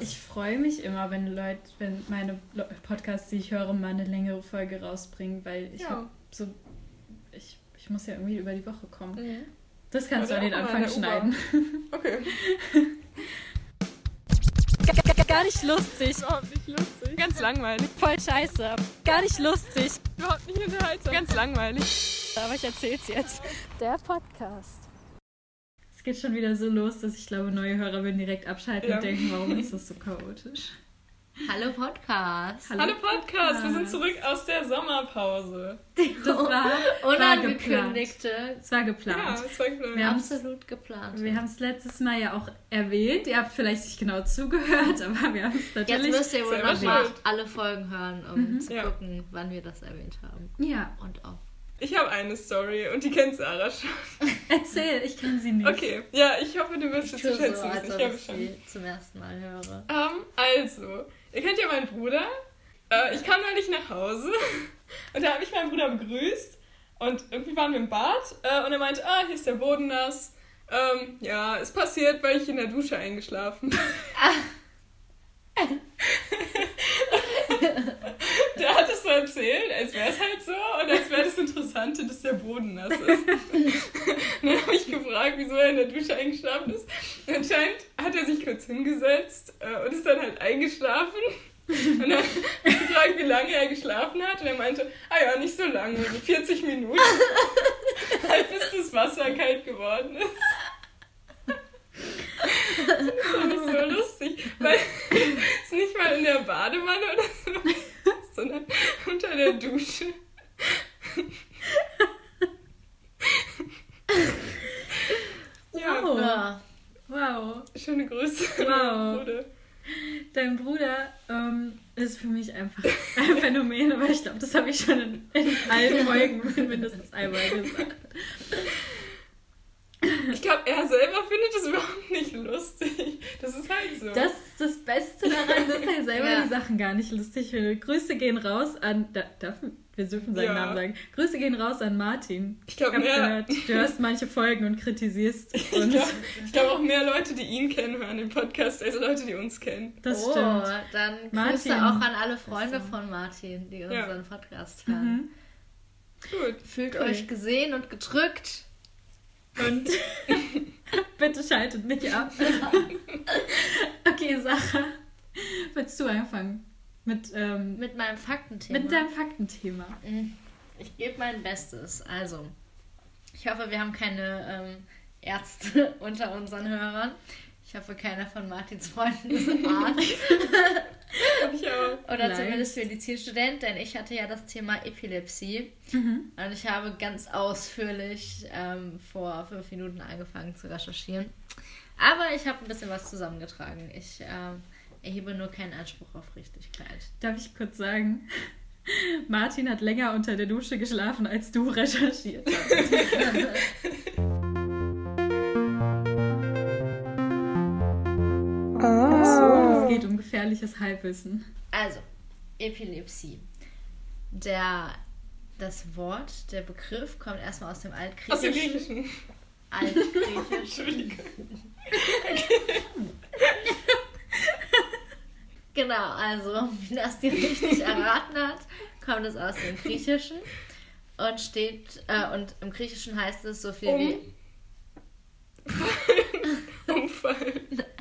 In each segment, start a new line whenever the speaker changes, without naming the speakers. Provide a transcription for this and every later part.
Ich freue mich immer, wenn Leute, wenn meine Podcasts, die ich höre, mal eine längere Folge rausbringen, weil ich ja. so, ich, ich muss ja irgendwie über die Woche kommen. Mhm. Das kannst Oder du an den Anfang schneiden.
Okay.
Gar nicht lustig.
Überhaupt nicht lustig. Ganz langweilig.
Voll scheiße. Gar nicht lustig.
Überhaupt nicht unterhaltsam. Ganz langweilig.
Aber ich erzähl's jetzt. Der Podcast. Es geht schon wieder so los, dass ich glaube, neue Hörer würden direkt abschalten ja. und denken, warum ist das so chaotisch?
Hallo Podcast.
Hallo, Hallo Podcast. Wir sind zurück aus der Sommerpause.
Das war
unangekündigte.
Es war geplant. Ja,
es war geplant.
Wir Absolut geplant.
Wir haben es letztes Mal ja auch erwähnt. Ihr habt vielleicht nicht genau zugehört, aber wir haben es natürlich.
Jetzt müsst ihr wohl nochmal alle Folgen hören, um mhm. zu gucken, wann wir das erwähnt haben.
Ja.
Und auch.
Ich habe eine Story und die kennt Sarah schon.
Erzähl, ich kenne sie nicht.
Okay, ja, ich hoffe, du wirst es
zu
schätzen
so, als ich habe schon zum ersten Mal höre.
Um, also, ihr kennt ja meinen Bruder. Äh, ich kam neulich nach Hause und da habe ich meinen Bruder begrüßt und irgendwie waren wir im Bad äh, und er meinte, ah, hier ist der Boden nass. Ähm, ja, ist passiert, weil ich in der Dusche eingeschlafen bin. der hat es so erzählt, als wäre es halt so und als wäre das Interessante, dass der Boden nass ist. dann habe ich gefragt, wieso er in der Dusche eingeschlafen ist. Anscheinend hat er sich kurz hingesetzt äh, und ist dann halt eingeschlafen. Und dann habe ich gefragt, wie lange er geschlafen hat. Und er meinte, ah ja, nicht so lange, 40 Minuten. halt bis das Wasser kalt geworden ist. Das ist so lustig, weil es nicht mal in der Badewanne oder so, sondern unter der Dusche.
ja. Wow. wow.
Schöne Grüße.
Wow. Bruder. Dein Bruder ähm, ist für mich einfach ein Phänomen, aber ich glaube, das habe ich schon in, in allen Folgen mindestens einmal gesagt.
Ich glaube, er selber findet es überhaupt nicht lustig. Das ist halt so.
Das ist das Beste daran, dass er selber ja. die Sachen gar nicht lustig findet. Grüße gehen raus an. Da, darf, wir dürfen seinen ja. Namen sagen. Grüße gehen raus an Martin.
Ich glaube, mehr.
Gehört, du hörst manche Folgen und kritisierst uns.
Ich glaube glaub auch mehr Leute, die ihn kennen, hören den Podcast, als Leute, die uns kennen.
Das
oh,
stimmt.
dann Grüße auch an alle Freunde von Martin, die unseren Podcast hören. Mhm.
Gut.
Fühlt cool. euch gesehen und gedrückt.
Und bitte schaltet nicht ab. okay, Sarah, willst du anfangen? Mit, ähm,
mit meinem Faktenthema.
Mit deinem Faktenthema.
Mhm. Ich gebe mein Bestes. Also, ich hoffe, wir haben keine ähm, Ärzte unter unseren Hörern. Ich hoffe, keiner von Martins Freunden ist Arzt.
ich auch.
Oder Nein. zumindest Medizinstudent, denn ich hatte ja das Thema Epilepsie. Mhm. Und ich habe ganz ausführlich ähm, vor fünf Minuten angefangen zu recherchieren. Aber ich habe ein bisschen was zusammengetragen. Ich ähm, erhebe nur keinen Anspruch auf Richtigkeit.
Darf ich kurz sagen? Martin hat länger unter der Dusche geschlafen, als du recherchiert hast. geht um gefährliches Halbwissen.
Also, Epilepsie. Der, das Wort, der Begriff kommt erstmal aus dem Altgriechischen. Aus dem
Griechischen.
Altgriechisch.
Entschuldigung.
genau, also, wie das dir richtig erraten hat, kommt es aus dem Griechischen und steht, äh, und im Griechischen heißt es so viel
um.
wie.
Umfallen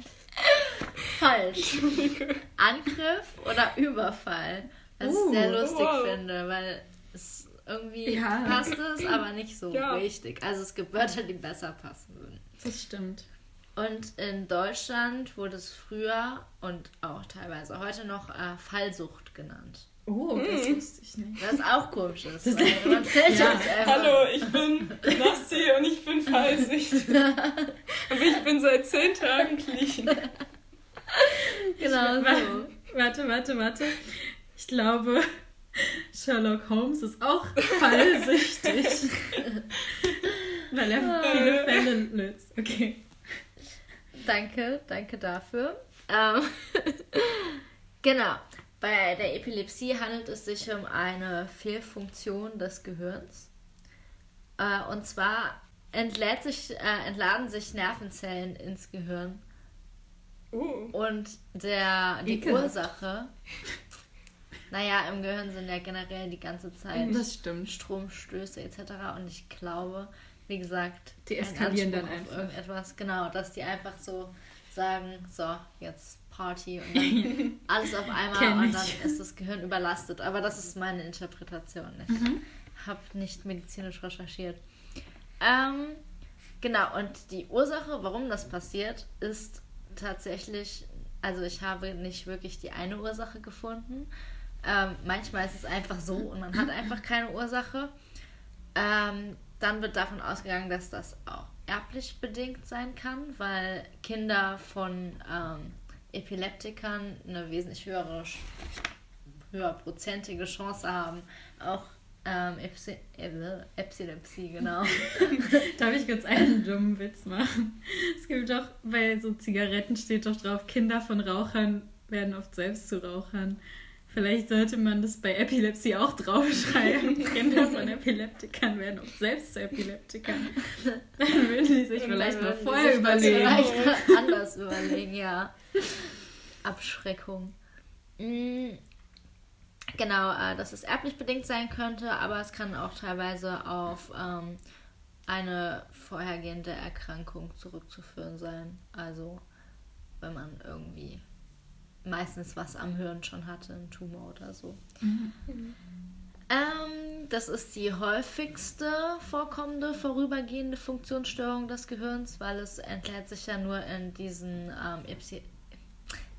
falsch. Angriff oder Überfall. Was uh, ich sehr lustig wow. finde, weil es irgendwie ja. passt es, aber nicht so ja. richtig. Also es gibt Wörter, die besser passen würden.
Das stimmt.
Und in Deutschland wurde es früher und auch teilweise heute noch äh, Fallsucht genannt.
Oh, hm. das wusste ich nicht.
Das ist auch komisch. Ist, man fällt
ja. Hallo, ich bin Nassi und ich bin fallsicht. und ich bin seit zehn Tagen clean.
genau so.
Warte, warte, warte. Ich glaube, Sherlock Holmes ist auch fallsüchtig. weil er viele Fälle löst. Okay.
Danke, danke dafür. Ähm, genau. Bei der Epilepsie handelt es sich um eine Fehlfunktion des Gehirns. Äh, und zwar entlädt sich, äh, entladen sich Nervenzellen ins Gehirn Uh. Und der, die Ekel. Ursache, naja, im Gehirn sind ja generell die ganze Zeit Stromstöße etc. Und ich glaube, wie gesagt, die eskalieren dann einfach. Irgendetwas, genau, dass die einfach so sagen, so, jetzt Party und dann alles auf einmal und dann ist das Gehirn überlastet. Aber das ist meine Interpretation. Ich mhm. habe nicht medizinisch recherchiert. Ähm, genau, und die Ursache, warum das passiert, ist tatsächlich, also ich habe nicht wirklich die eine Ursache gefunden. Ähm, manchmal ist es einfach so und man hat einfach keine Ursache. Ähm, dann wird davon ausgegangen, dass das auch erblich bedingt sein kann, weil Kinder von ähm, Epileptikern eine wesentlich höhere, höherprozentige Chance haben, auch ähm, Epilepsie, genau.
Darf ich kurz einen dummen Witz machen? Es gibt doch, bei so Zigaretten steht doch drauf, Kinder von Rauchern werden oft selbst zu Rauchern. Vielleicht sollte man das bei Epilepsie auch draufschreiben. Kinder von Epileptikern werden oft selbst zu Epileptikern. Dann würden sie sich vielleicht mal vorher überlegen.
Vielleicht anders überlegen, ja. Abschreckung. Genau, äh, dass es erblich bedingt sein könnte, aber es kann auch teilweise auf ähm, eine vorhergehende Erkrankung zurückzuführen sein. Also wenn man irgendwie meistens was am Hirn schon hatte, ein Tumor oder so. Mhm. Ähm, das ist die häufigste vorkommende vorübergehende Funktionsstörung des Gehirns, weil es entlädt sich ja nur in diesen ähm,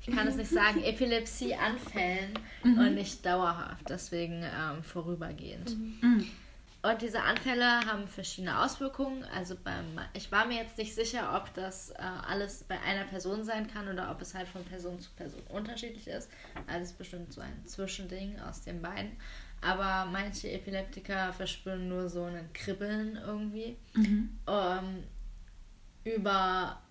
ich kann es nicht sagen, Epilepsieanfällen mhm. und nicht dauerhaft, deswegen ähm, vorübergehend. Mhm. Und diese Anfälle haben verschiedene Auswirkungen. Also beim, ich war mir jetzt nicht sicher, ob das äh, alles bei einer Person sein kann oder ob es halt von Person zu Person unterschiedlich ist. Also es ist bestimmt so ein Zwischending aus den beiden. Aber manche Epileptiker verspüren nur so ein Kribbeln irgendwie. Mhm. Ähm, über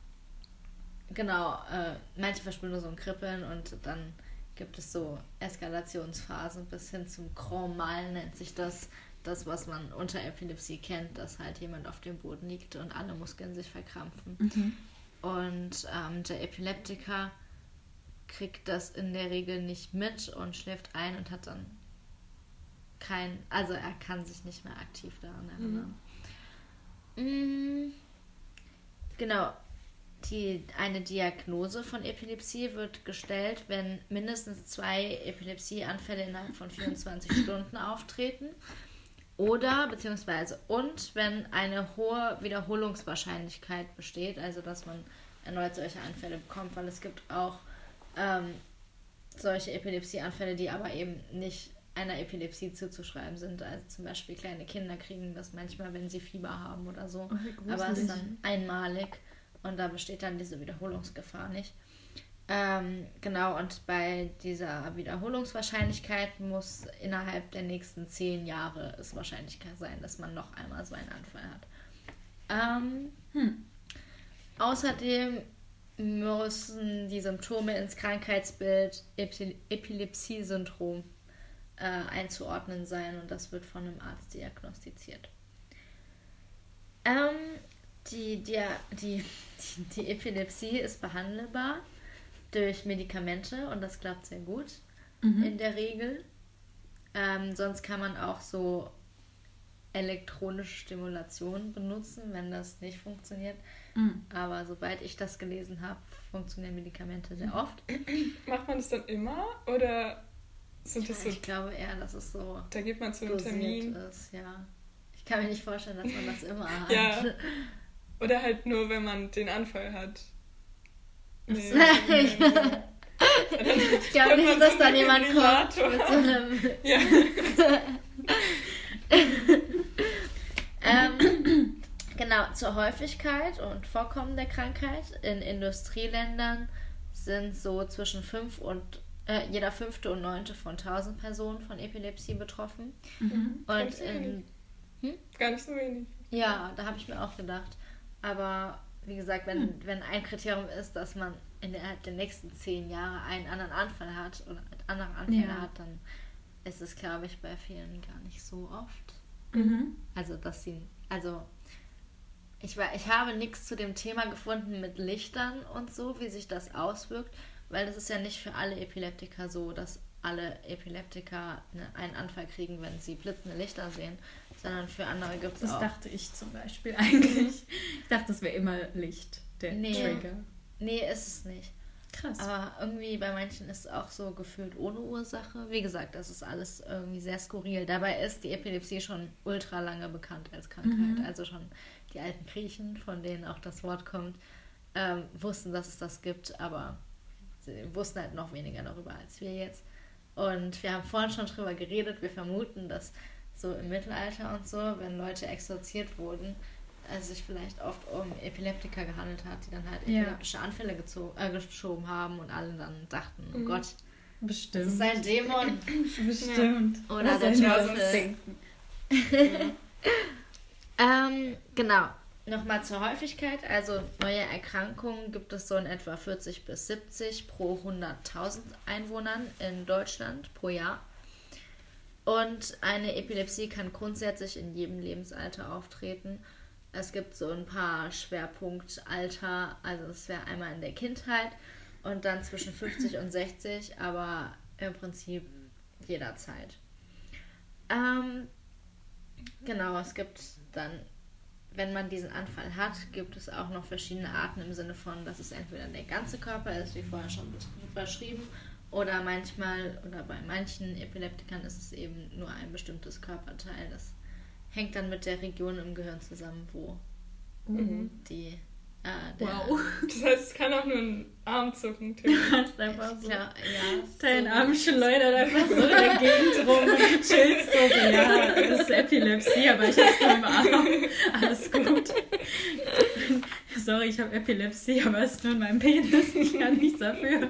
genau, äh, manche verspüren nur so ein Kribbeln und dann gibt es so Eskalationsphasen bis hin zum Grand Mal nennt sich das. Das, was man unter Epilepsie kennt, dass halt jemand auf dem Boden liegt und alle Muskeln sich verkrampfen. Mhm. Und ähm, der Epileptiker kriegt das in der Regel nicht mit und schläft ein und hat dann kein, also er kann sich nicht mehr aktiv daran erinnern. Mhm. Mm, genau, die, eine Diagnose von Epilepsie wird gestellt, wenn mindestens zwei Epilepsieanfälle innerhalb von 24 Stunden auftreten. Oder, beziehungsweise, und wenn eine hohe Wiederholungswahrscheinlichkeit besteht, also dass man erneut solche Anfälle bekommt, weil es gibt auch ähm, solche Epilepsieanfälle, die aber eben nicht einer Epilepsie zuzuschreiben sind. Also zum Beispiel kleine Kinder kriegen das manchmal, wenn sie Fieber haben oder so. Oh, aber es ist dann einmalig. Und da besteht dann diese Wiederholungsgefahr nicht. Ähm, genau, und bei dieser Wiederholungswahrscheinlichkeit muss innerhalb der nächsten zehn Jahre es Wahrscheinlichkeit sein, dass man noch einmal so einen Anfall hat. Ähm, hm. Außerdem müssen die Symptome ins Krankheitsbild Epi Epilepsie-Syndrom äh, einzuordnen sein und das wird von einem Arzt diagnostiziert. Ähm, die, die, die, die Epilepsie ist behandelbar durch Medikamente und das klappt sehr gut mhm. in der Regel. Ähm, sonst kann man auch so elektronische Stimulation benutzen, wenn das nicht funktioniert. Mhm. Aber sobald ich das gelesen habe, funktionieren Medikamente sehr oft.
Macht man das dann immer oder sind
das
so?
Ich glaube eher, dass es so.
Da geht man zu einem Termin.
Ist, ja. Ich kann mir nicht vorstellen, dass man das immer hat.
ja. Oder halt nur, wenn man den Anfall hat. Nee, ich glaube nicht, dass da jemand kommt mit so einem. Ja.
ähm, genau, zur Häufigkeit und Vorkommen der Krankheit. In Industrieländern sind so zwischen 5 und äh, jeder fünfte und neunte von 1000 Personen von Epilepsie betroffen. Mhm. Und in.
Hm? Gar nicht so wenig.
Ja, da habe ich mir auch gedacht. Aber wie gesagt, wenn, hm. wenn ein Kriterium ist, dass man innerhalb der nächsten zehn Jahre einen anderen Anfall hat oder andere Anfälle ja. hat, dann ist es, glaube ich, bei vielen gar nicht so oft. Mhm. Also, dass sie, also Ich, war, ich habe nichts zu dem Thema gefunden mit Lichtern und so, wie sich das auswirkt, weil das ist ja nicht für alle Epileptiker so, dass alle Epileptiker ne, einen Anfall kriegen, wenn sie blitzende Lichter sehen, sondern für andere gibt es
auch. Das dachte ich zum Beispiel eigentlich. ich dachte, das wäre immer Licht, der
nee,
Trigger.
Nee, ist es nicht. Krass. Aber irgendwie bei manchen ist es auch so gefühlt ohne Ursache. Wie gesagt, das ist alles irgendwie sehr skurril. Dabei ist die Epilepsie schon ultra lange bekannt als Krankheit. Mhm. Also schon die alten Griechen, von denen auch das Wort kommt, ähm, wussten, dass es das gibt, aber sie wussten halt noch weniger darüber als wir jetzt. Und wir haben vorhin schon drüber geredet. Wir vermuten, dass so im Mittelalter und so, wenn Leute exorziert wurden, es sich vielleicht oft um Epileptiker gehandelt hat, die dann halt epileptische ja. Anfälle äh, geschoben haben und alle dann dachten, oh mhm. Gott, Bestimmt. das ist ein Dämon. Bestimmt. Ja. Oder Was der Teufel. ähm, genau. Nochmal zur Häufigkeit. Also neue Erkrankungen gibt es so in etwa 40 bis 70 pro 100.000 Einwohnern in Deutschland pro Jahr. Und eine Epilepsie kann grundsätzlich in jedem Lebensalter auftreten. Es gibt so ein paar Schwerpunktalter, also es wäre einmal in der Kindheit und dann zwischen 50 und 60, aber im Prinzip jederzeit. Ähm, genau, es gibt dann, wenn man diesen Anfall hat, gibt es auch noch verschiedene Arten im Sinne von, dass es entweder der ganze Körper ist, wie vorher schon beschrieben, oder manchmal oder bei manchen Epileptikern ist es eben nur ein bestimmtes Körperteil. Das hängt dann mit der Region im Gehirn zusammen, wo mhm. die.
Äh, wow. Das heißt, es kann auch nur ein Arm zucken. Du hast einfach so. Klar,
ja, Dein so Arm schleudert einfach so in der Gegend rum und du chillst so. so ja, das ist Epilepsie, aber ich hab's nur im Arm. Alles gut. Sorry, ich habe Epilepsie, aber es ist nur in meinem Penis. Ich kann nichts dafür.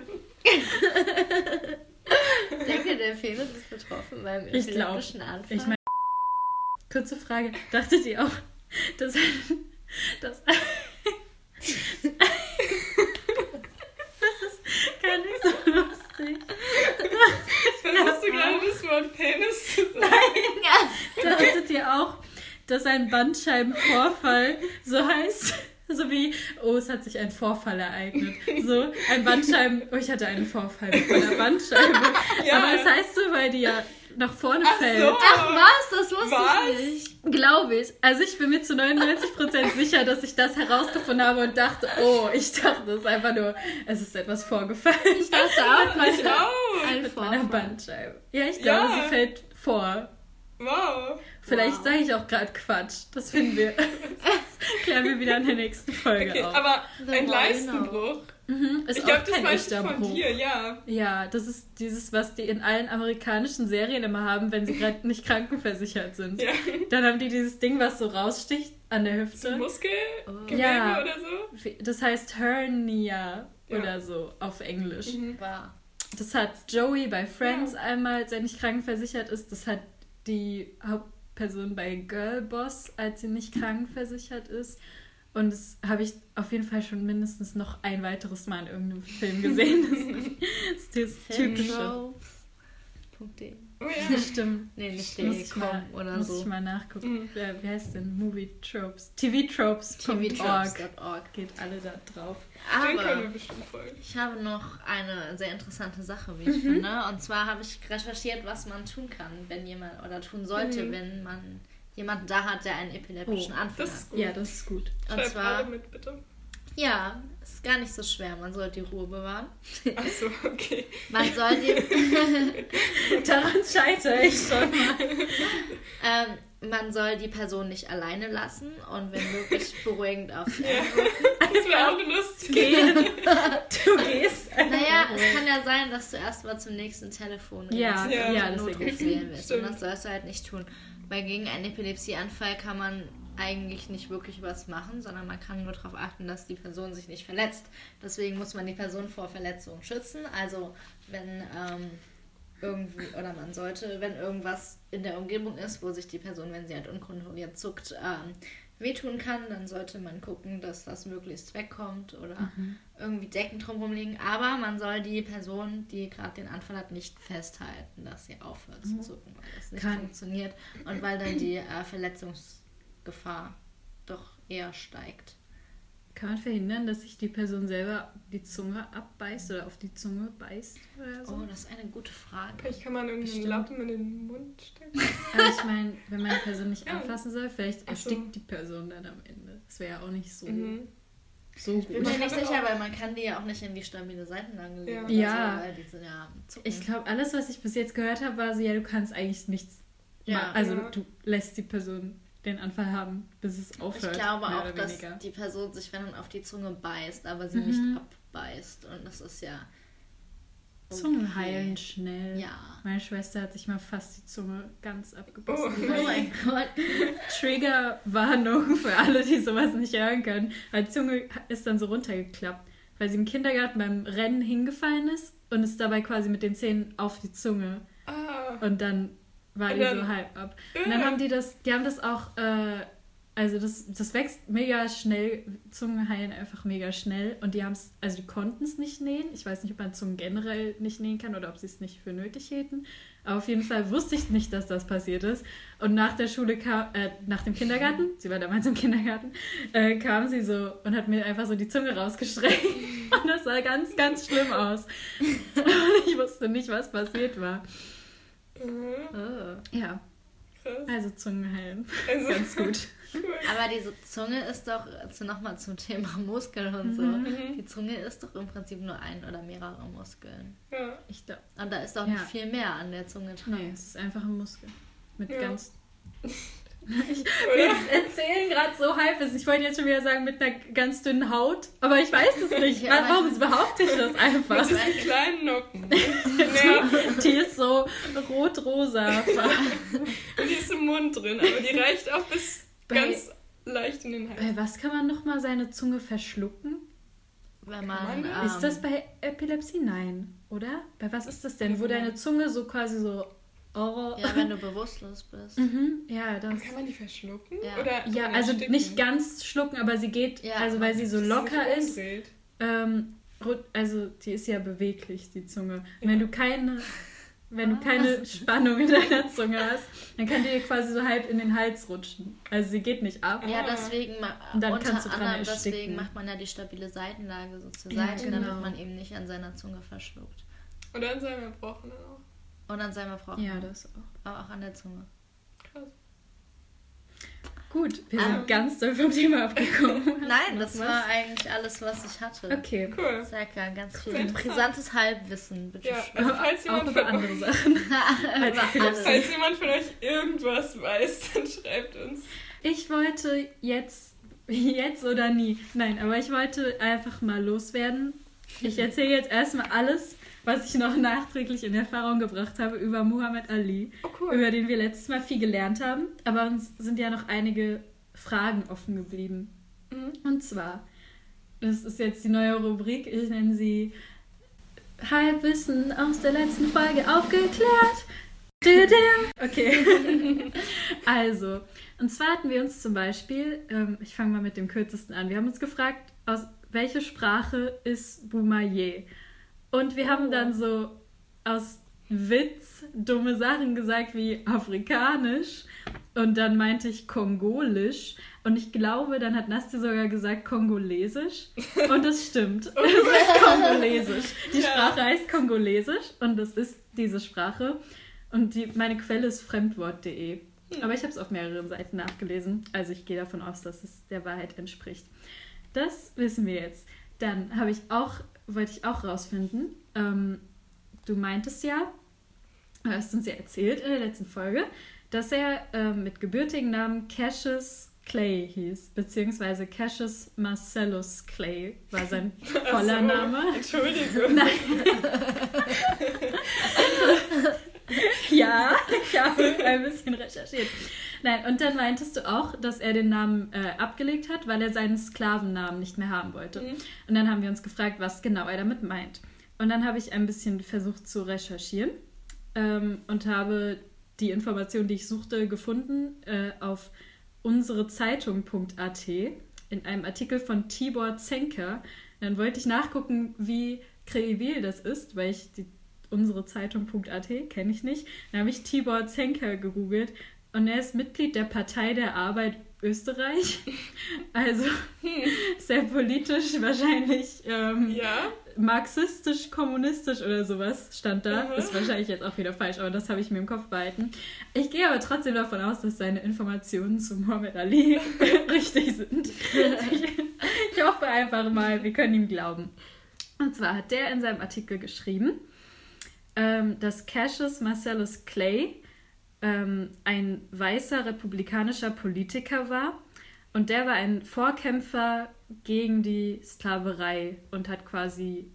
Ich denke, der Penis ist betroffen beim epileptischen Anfall. Ich meine,
kurze Frage. Dachtet ihr auch, dass. Dass das ist gar nicht so lustig.
Versuchst du gerade das Wort Penis zu sagen? Nein,
dachtet ihr auch, dass ein Bandscheibenvorfall so heißt? So wie, oh, es hat sich ein Vorfall ereignet. So, ein Bandscheiben, oh, ich hatte einen Vorfall mit meiner Bandscheibe. ja. Aber es heißt so, weil die ja nach vorne Ach fällt. So.
Ach was, das wusste was? ich nicht.
Glaube ich. Also ich bin mir zu 99% sicher, dass ich das herausgefunden habe und dachte, oh, ich dachte, es ist einfach nur, es ist etwas vorgefallen. Ich dachte auch, mit meiner, mit meiner Bandscheibe. Ja, ich glaube, ja. sie fällt vor. Wow. Vielleicht wow. sage ich auch gerade Quatsch. Das finden wir. Das klären wir wieder in der nächsten Folge okay, auf.
Aber ein Leistenbruch. Mhm, ich glaube, das
war ich von Bruch. dir, ja. Ja, das ist dieses, was die in allen amerikanischen Serien immer haben, wenn sie gerade nicht krankenversichert sind. Ja. Dann haben die dieses Ding, was so raussticht an der Hüfte. So Muskel? Oh. Ja. oder so? Das heißt Hernia ja. oder so auf Englisch. Mhm. Das hat Joey bei Friends ja. einmal, als er nicht krankenversichert ist. Das hat die Hauptperson bei Girlboss, als sie nicht krankenversichert ist. Und das habe ich auf jeden Fall schon mindestens noch ein weiteres Mal in irgendeinem Film gesehen. Das ist das typische. Oh ja. Stimmt. Nee, nicht DE.com oder muss so. Muss ich mal nachgucken. Mhm. Wie heißt denn? Movie Tropes. TVTropes.org. TVTropes.org. Geht alle da drauf.
Aber ich habe noch eine sehr interessante Sache, wie ich mhm. finde. Und zwar habe ich recherchiert, was man tun kann, wenn jemand, oder tun sollte, mhm. wenn man jemanden da hat, der einen epileptischen oh, Anfall
hat. Ja, das ist gut.
Und
Schreib
zwar, mit, bitte. Ja, ist gar nicht so schwer. Man soll die Ruhe bewahren.
Ach so, okay.
Man soll die.
Daran scheitere ich schon mal.
ähm, man soll die Person nicht alleine lassen und wenn möglich beruhigend auf ja.
Das wäre auch lustig. Gehen.
Du gehst. Naja, es kann ja sein, dass du erstmal zum nächsten Telefon
ja, ja, ja, das
Notruf wählen willst. Und das sollst du halt nicht tun. Weil gegen einen Epilepsieanfall kann man eigentlich nicht wirklich was machen, sondern man kann nur darauf achten, dass die Person sich nicht verletzt. Deswegen muss man die Person vor Verletzungen schützen. Also wenn ähm, irgendwie, oder man sollte, wenn irgendwas in der Umgebung ist, wo sich die Person, wenn sie halt unkontrolliert zuckt, ähm, wehtun kann, dann sollte man gucken, dass das möglichst wegkommt oder mhm. irgendwie Decken drumherum legen. Aber man soll die Person, die gerade den Anfall hat, nicht festhalten, dass sie aufhört mhm. zu zucken, weil das nicht kann. funktioniert und weil dann die äh, Verletzungsgefahr doch eher steigt.
Kann man verhindern, dass sich die Person selber die Zunge abbeißt oder auf die Zunge beißt oder so?
Oh, das ist eine gute Frage.
Vielleicht kann man irgendwie einen Lappen in den Mund stecken.
Aber ich meine, wenn man die Person nicht
Ja.
anfassen soll, vielleicht
so.
erstickt die Person dann am Ende. Das wäre ja auch nicht so,
Mhm.
so
Ich bin mir nicht
kann
sicher, weil man kann die ja auch nicht in die stabile Seitenlage legen.
Ja.
So, weil die sind ja.
Ich glaube, alles, was ich bis jetzt gehört habe, war so, ja, du kannst eigentlich nichts
Ja.
machen. Also
Ja.
du lässt die Person den Anfall haben, bis es aufhört.
Ich glaube auch, dass die Person sich, wenn dann auf die Zunge beißt, aber sie
Mhm.
nicht abbeißt. Und das ist ja.
Zungen
okay.
heilen schnell.
Ja.
Meine Schwester hat sich mal fast die Zunge ganz
Oh.
abgebissen.
Oh mein Gott.
Triggerwarnung für alle, die sowas nicht hören können. Weil die Zunge ist dann so runtergeklappt, weil sie im Kindergarten beim Rennen hingefallen ist und ist dabei quasi mit den Zähnen auf die Zunge.
Ah.
Und dann war die so halb ab. Und dann haben die das, die haben das auch, äh, also das, das wächst mega schnell, Zungen heilen einfach mega schnell und die haben es, also die konnten es nicht nähen. Ich weiß nicht, ob man Zungen generell nicht nähen kann oder ob sie es nicht für nötig hielten. Aber auf jeden Fall wusste ich nicht, dass das passiert ist. Und nach der Schule kam, äh, nach dem Kindergarten, sie war damals im Kindergarten, äh, kam sie so und hat mir einfach so die Zunge rausgestreckt. Und das sah ganz, ganz schlimm aus. Und ich wusste nicht, was passiert war.
Mhm.
Oh.
Ja,
Krass.
also Zungen heilen.
Also,
Ganz gut.
cool.
Aber diese Zunge ist doch, also nochmal zum Thema Muskeln und so.
Mhm.
Die Zunge ist doch im Prinzip nur ein oder mehrere Muskeln.
Ja.
Ich glaube,
Und da ist doch
Ja.
nicht viel mehr an der Zunge dran.
nee, es ist einfach ein Muskel. Mit
Ja.
ganz.
Oder?
Wir erzählen gerade so Halbwissen. Ich wollte jetzt schon wieder sagen, mit einer ganz dünnen Haut. Aber ich weiß es nicht.
Ja,
Warum behaupte ich das einfach?
Mit diesen kleinen Nocken. ja,
Die ist so rot-rosa.
und die ist im Mund drin, aber die reicht auch bis
Bei-
ganz leicht in den Hals.
Bei was kann man nochmal seine Zunge verschlucken?
Wenn
man?
Ist das bei Epilepsie? Nein, oder? Bei was ist das denn? Wo deine Zunge so quasi so. Oh.
Ja, wenn du bewusstlos bist.
Mhm, ja, das.
Kann man die verschlucken?
Ja.
Oder
Ja, also
ersticken?
nicht ganz schlucken, aber sie geht,
Ja,
also weil sie so locker
sich
ist, ähm, also die ist ja beweglich, die Zunge. Und wenn du keine, wenn du keine Spannung in deiner Zunge hast, dann kann die quasi so halb in den Hals rutschen. Also sie geht nicht ab.
Ja, deswegen, ma-
Und dann
unter
kannst du dran
anderem
ersticken.
deswegen macht man ja die stabile Seitenlage so zur
Ja,
Seite,
genau.
damit man eben nicht an seiner Zunge verschluckt.
Und dann sei wir brauchen dann auch.
Und an seiner Frau.
Ja, das auch.
Aber auch an der Zunge.
Krass.
Gut, wir
Ähm.
sind ganz doll vom Thema abgekommen.
Nein, das
Was?
war eigentlich alles, was ich hatte.
Okay.
Cool.
Sehr ganz viel brisantes Halbwissen, bitte
Ja, also falls
auch
jemand,
über
von
andere
euch,
Sachen.
Über alles.
falls jemand von euch irgendwas weiß, dann schreibt uns.
Ich wollte jetzt, jetzt oder nie, nein, aber ich wollte einfach mal loswerden. Ich erzähle jetzt erstmal alles, was ich noch nachträglich in Erfahrung gebracht habe über Muhammad Ali,
Oh, cool.
über den wir letztes Mal viel gelernt haben. Aber uns sind ja noch einige Fragen offen geblieben.
Mhm.
Und zwar, das ist jetzt die neue Rubrik, ich nenne sie Halbwissen aus der letzten Folge aufgeklärt. Okay. also, und zwar hatten wir uns zum Beispiel, ähm, ich fange mal mit dem kürzesten an, wir haben uns gefragt, aus welche Sprache ist Boumaier? Und wir haben
Oh.
dann so aus Witz dumme Sachen gesagt wie Afrikanisch und dann meinte ich Kongolisch und ich glaube, dann hat Nasti sogar gesagt Kongolesisch und das stimmt. Es ist Kongolesisch. Die. Sprache heißt Kongolesisch und das ist diese Sprache und die, meine Quelle ist fremdwort.de. Aber ich habe es auf mehreren Seiten nachgelesen, also ich gehe davon aus, dass es der Wahrheit entspricht. Das wissen wir jetzt. Dann habe ich auch, wollte ich auch rausfinden, ähm, du meintest ja, du hast uns ja erzählt in der letzten Folge, dass er ähm, mit gebürtigen Namen Cassius Clay hieß, beziehungsweise Cassius Marcellus Clay war sein voller
so,
Name.
Entschuldigung.
Nein. ja, ich habe ein bisschen recherchiert. Nein, und dann meintest du auch, dass er den Namen äh, abgelegt hat, weil er seinen Sklavennamen nicht mehr haben wollte.
Mhm.
Und dann haben wir uns gefragt, was genau er damit meint. Und dann habe ich ein bisschen versucht zu recherchieren ähm, und habe die Information, die ich suchte, gefunden äh, auf unserezeitung.at in einem Artikel von Tibor Zenker. Dann wollte ich nachgucken, wie kredibil das ist, weil ich die unsere Zeitung.at kenne ich nicht. Dann habe ich Tibor Zenker gegoogelt und er ist Mitglied der Partei der Arbeit Österreich. Also sehr politisch wahrscheinlich. Ähm, ja. Marxistisch, kommunistisch oder sowas stand da. Mhm. Ist wahrscheinlich jetzt auch wieder falsch, aber das habe ich mir im Kopf behalten. Ich gehe aber trotzdem davon aus, dass seine Informationen zu Muhammad Ali richtig sind. Ich, ich hoffe einfach mal, wir können ihm glauben. Und zwar hat der in seinem Artikel geschrieben, ähm, dass Cassius Marcellus Clay ähm, ein weißer republikanischer Politiker war. Und der war ein Vorkämpfer gegen die Sklaverei und hat quasi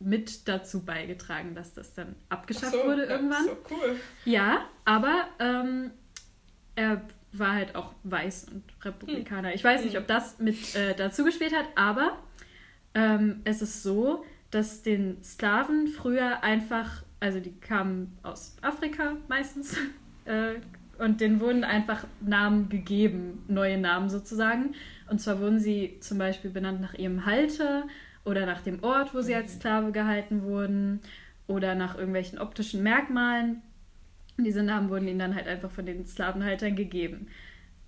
mit dazu beigetragen, dass das dann abgeschafft so, wurde irgendwann. Ja, so cool. Ja, aber ähm, er war halt auch weiß und Republikaner. Hm. Ich weiß nicht, hm. ob das mit äh, dazu gespielt hat, aber ähm, es ist so, dass den Sklaven früher einfach, also die kamen aus Afrika meistens, äh, und denen wurden einfach Namen gegeben, neue Namen sozusagen. Und zwar wurden sie zum Beispiel benannt nach ihrem Halter oder nach dem Ort, wo sie als Sklave gehalten wurden oder nach irgendwelchen optischen Merkmalen. Diese Namen wurden ihnen dann halt einfach von den Sklavenhaltern gegeben.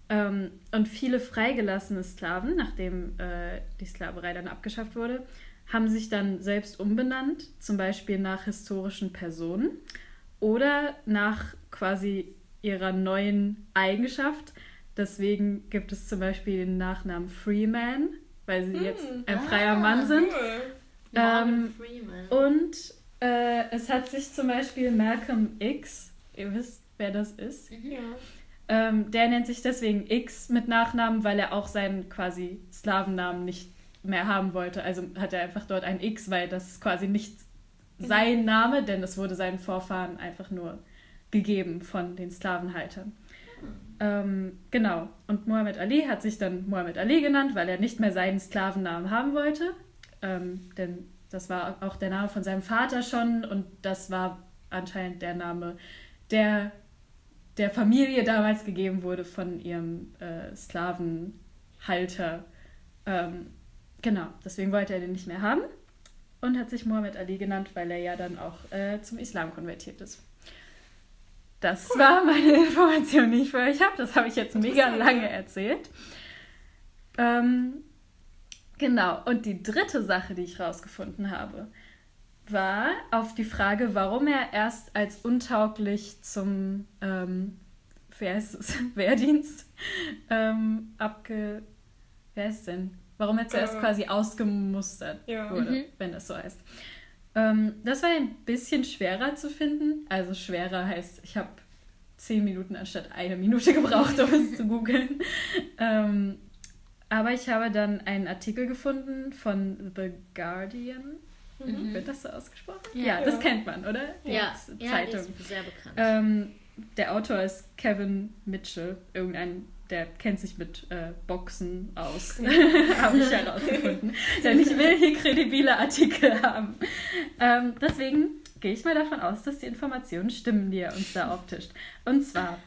Ähm, und viele freigelassene Sklaven, nachdem äh, die Sklaverei dann abgeschafft wurde, haben sich dann selbst umbenannt, zum Beispiel nach historischen Personen oder nach quasi ihrer neuen Eigenschaft. Deswegen gibt es zum Beispiel den Nachnamen Freeman, weil sie hm, jetzt ein freier ah, Mann sind. Cool. Ähm, und äh, es hat sich zum Beispiel Malcolm X, ihr wisst, wer das ist, mhm. ja. ähm, der nennt sich deswegen X mit Nachnamen, weil er auch seinen quasi Slavennamen nicht mehr haben wollte. Also hat er einfach dort ein X, weil das quasi nicht mhm. Sein Name, denn es wurde seinen Vorfahren einfach nur gegeben von den Sklavenhaltern. Ähm, genau. Und Muhammad Ali hat sich dann Muhammad Ali genannt, weil er nicht mehr seinen Sklavennamen haben wollte. Ähm, denn das war auch der Name von seinem Vater schon und das war anscheinend der Name, der der Familie damals gegeben wurde von ihrem äh, Sklavenhalter. Ähm, genau, deswegen wollte er den nicht mehr haben und hat sich Muhammad Ali genannt, weil er ja dann auch äh, zum Islam konvertiert ist. Das war meine Information, die ich für euch habe. Das habe ich jetzt mega lange erzählt. Ähm, genau, und die dritte Sache, die ich rausgefunden habe, war auf die Frage, warum er erst als untauglich zum ähm, wer ist es? Wehrdienst ähm, abge. Wer ist denn? Warum er zuerst äh, quasi ausgemustert ja. wurde, mhm. wenn das so heißt. Ähm, das war ein bisschen schwerer zu finden. Also schwerer heißt, ich habe zehn Minuten anstatt eine Minute gebraucht, um es zu googeln. Ähm, aber ich habe dann einen Artikel gefunden von The Guardian. Mhm. Wird das so ausgesprochen? Ja, ja das kennt man, oder? Ja, Zeitung. ja ist sehr bekannt. Ähm, der Autor ist Kevin Mitchell, irgendein der kennt sich mit äh, Boxen aus, habe ich herausgefunden. Denn ich will hier kredibile Artikel haben. Ähm, deswegen gehe ich mal davon aus, dass die Informationen stimmen, die er uns da auftischt. Und zwar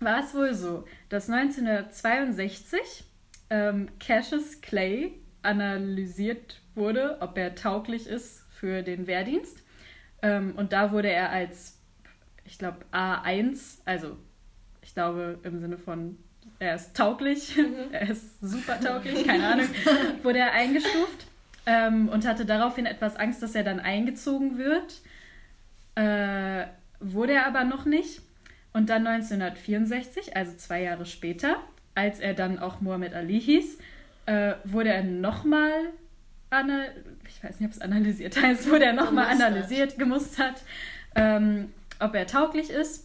war es wohl so, dass 1962 ähm, Cassius Clay analysiert wurde, ob er tauglich ist für den Wehrdienst. Ähm, und da wurde er als, ich glaube, A1, also ich glaube im Sinne von er ist tauglich, mhm. er ist super tauglich, keine Ahnung, wurde er eingestuft ähm, und hatte daraufhin etwas Angst, dass er dann eingezogen wird. Äh, wurde er aber noch nicht. Und dann 1964, also zwei Jahre später, als er dann auch Muhammad Ali hieß, äh, wurde er nochmal, ich weiß nicht, ob es analysiert heißt, wurde er nochmal analysiert, gemustert, ähm, ob er tauglich ist.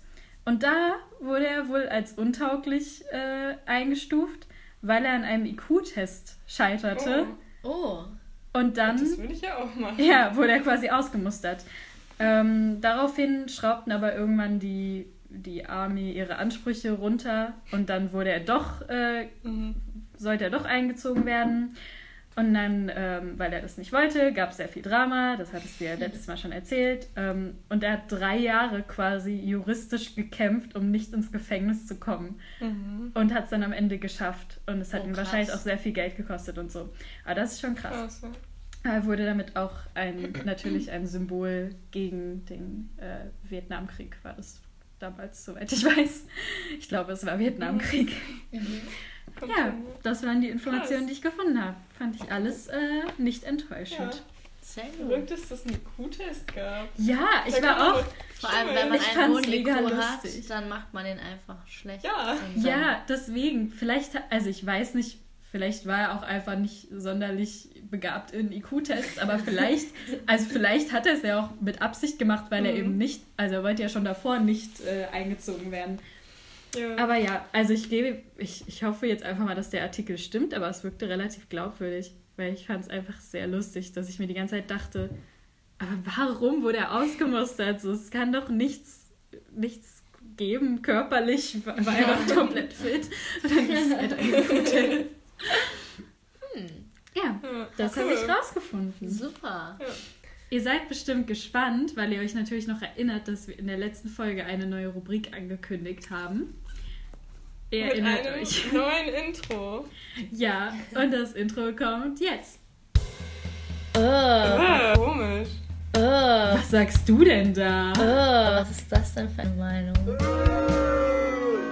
Und da wurde er wohl als untauglich äh, eingestuft, weil er an einem IQ-Test scheiterte. Oh. oh. Und dann. Das würde ich ja auch machen. Ja, wurde er quasi ausgemustert. Ähm, daraufhin schraubten aber irgendwann die, die Army ihre Ansprüche runter und dann wurde er doch, äh, mhm. sollte er doch eingezogen werden. Und dann, ähm, weil er das nicht wollte, gab es sehr viel Drama, das hattest du ja letztes Mal schon erzählt. Ähm, und er hat drei Jahre quasi juristisch gekämpft, um nicht ins Gefängnis zu kommen. Mhm. Und hat es dann am Ende geschafft. Und es hat oh, ihm wahrscheinlich auch sehr viel Geld gekostet und so. Aber das ist schon krass. krass ja. Er wurde damit auch ein, natürlich ein Symbol gegen den äh, Vietnamkrieg, war das damals, soweit ich weiß. Ich glaube, es war Vietnamkrieg. Mhm. Ja, das waren die Informationen, Krass. die ich gefunden habe. Fand ich alles äh, nicht enttäuschend. Ja.
Sehr gut. Verrückt, dass es einen Q-Test gab.
Ja, ich da war auch. Vor allem, wenn man
einen hohen IQ hat, dann macht man den einfach schlecht.
Ja. ja, deswegen. Vielleicht, also ich weiß nicht, vielleicht war er auch einfach nicht sonderlich begabt in IQ-Tests, aber vielleicht, also vielleicht hat er es ja auch mit Absicht gemacht, weil er mhm. eben nicht, also er wollte ja schon davor nicht äh, eingezogen werden. Ja. Aber ja, also ich gebe, ich, ich hoffe jetzt einfach mal, dass der Artikel stimmt, aber es wirkte relativ glaubwürdig weil ich fand es einfach sehr lustig, dass ich mir die ganze Zeit dachte, aber warum wurde er ausgemustert? So, es kann doch nichts, nichts geben, körperlich, war er doch komplett fit. Und dann ist es halt eine gute. Hm. Ja, das cool. habe ich rausgefunden. Super. Ja. Ihr seid bestimmt gespannt, weil ihr euch natürlich noch erinnert, dass wir in der letzten Folge eine neue Rubrik angekündigt haben. Ihr Mit erinnert einem euch.
neuen Intro.
Ja, und das Intro kommt jetzt.
Oh. Ah,
komisch.
Oh. Was sagst du denn da?
Oh, was ist das denn für eine Meinung?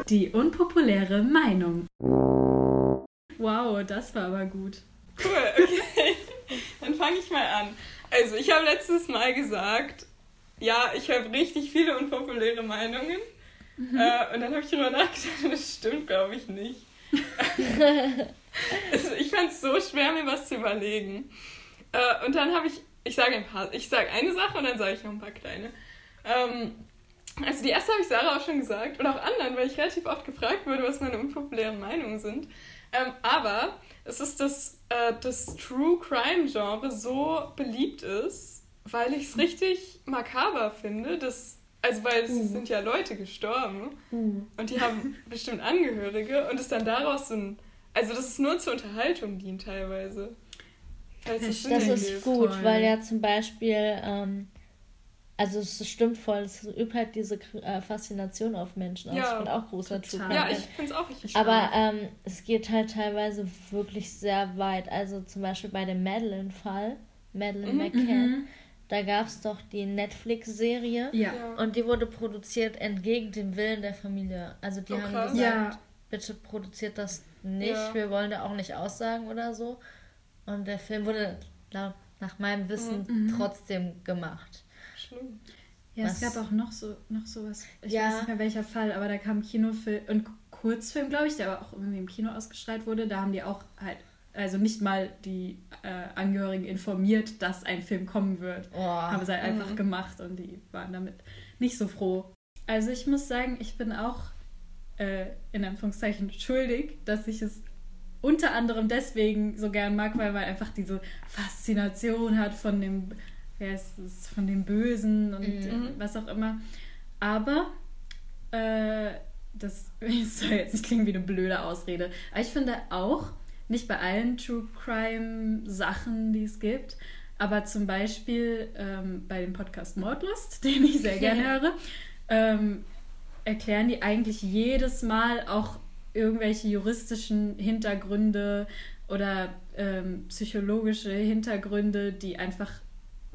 Die unpopuläre Meinung. Wow, das war aber gut.
Cool, okay. Dann fange ich mal an. Also, ich habe letztes Mal gesagt, ja, ich habe richtig viele unpopuläre Meinungen. Mhm. Äh, und dann habe ich darüber nachgedacht, das stimmt, glaube ich, nicht. also, ich fand es so schwer, mir was zu überlegen. Äh, und dann habe ich, ich sage ein paar, ich sage eine Sache und dann sage ich noch ein paar kleine. Ähm, also die erste habe ich Sarah auch schon gesagt und auch anderen, weil ich relativ oft gefragt wurde, was meine unpopulären Meinungen sind. Ähm, aber es ist, dass äh, das True Crime Genre so beliebt ist, weil ich es richtig makaber finde, dass also, weil es uh. sind ja Leute gestorben uh. und die haben bestimmt Angehörige und es dann daraus so ein. Also, dass es nur zur Unterhaltung dient teilweise.
Das, das ist gut, toll. weil ja zum Beispiel, ähm, also es stimmt voll, es übt halt diese äh, Faszination auf Menschen aus. Ja, ich bin auch großer
True Ja, ich finde es auch richtig
Aber ähm, es geht halt teilweise wirklich sehr weit. Also zum Beispiel bei dem Madeline-Fall, Madeline mhm. McCann, mhm. Da gab es doch die Netflix-Serie. Ja. Und die wurde produziert entgegen dem Willen der Familie. Also die oh, haben gesagt, ja. bitte produziert das nicht. Ja. Wir wollen da auch nicht aussagen oder so. Und der Film wurde laut, nach meinem Wissen mhm. trotzdem gemacht.
Schlimm. Ja, was? es gab auch noch so noch sowas. Ich ja. weiß nicht mehr welcher Fall, aber da kam ein Kinofilm und Kurzfilm, glaube ich, der aber auch irgendwie im Kino ausgestrahlt wurde. Da haben die auch halt also nicht mal die äh, Angehörigen informiert, dass ein Film kommen wird. Oh. Haben sie halt einfach mhm. gemacht und die waren damit nicht so froh. Also ich muss sagen, ich bin auch äh, in Anführungszeichen schuldig, dass ich es unter anderem deswegen so gern mag, weil man einfach diese Faszination hat von dem, wer ist es, von dem Bösen und mhm. was auch immer. Aber äh, das soll jetzt nicht klingen wie eine blöde Ausrede. Aber ich finde auch, nicht bei allen True Crime Sachen, die es gibt, aber zum Beispiel ähm, bei dem Podcast Mordlust, den ich sehr gerne höre, ähm, erklären die eigentlich jedes Mal auch irgendwelche juristischen Hintergründe oder ähm, psychologische Hintergründe, die einfach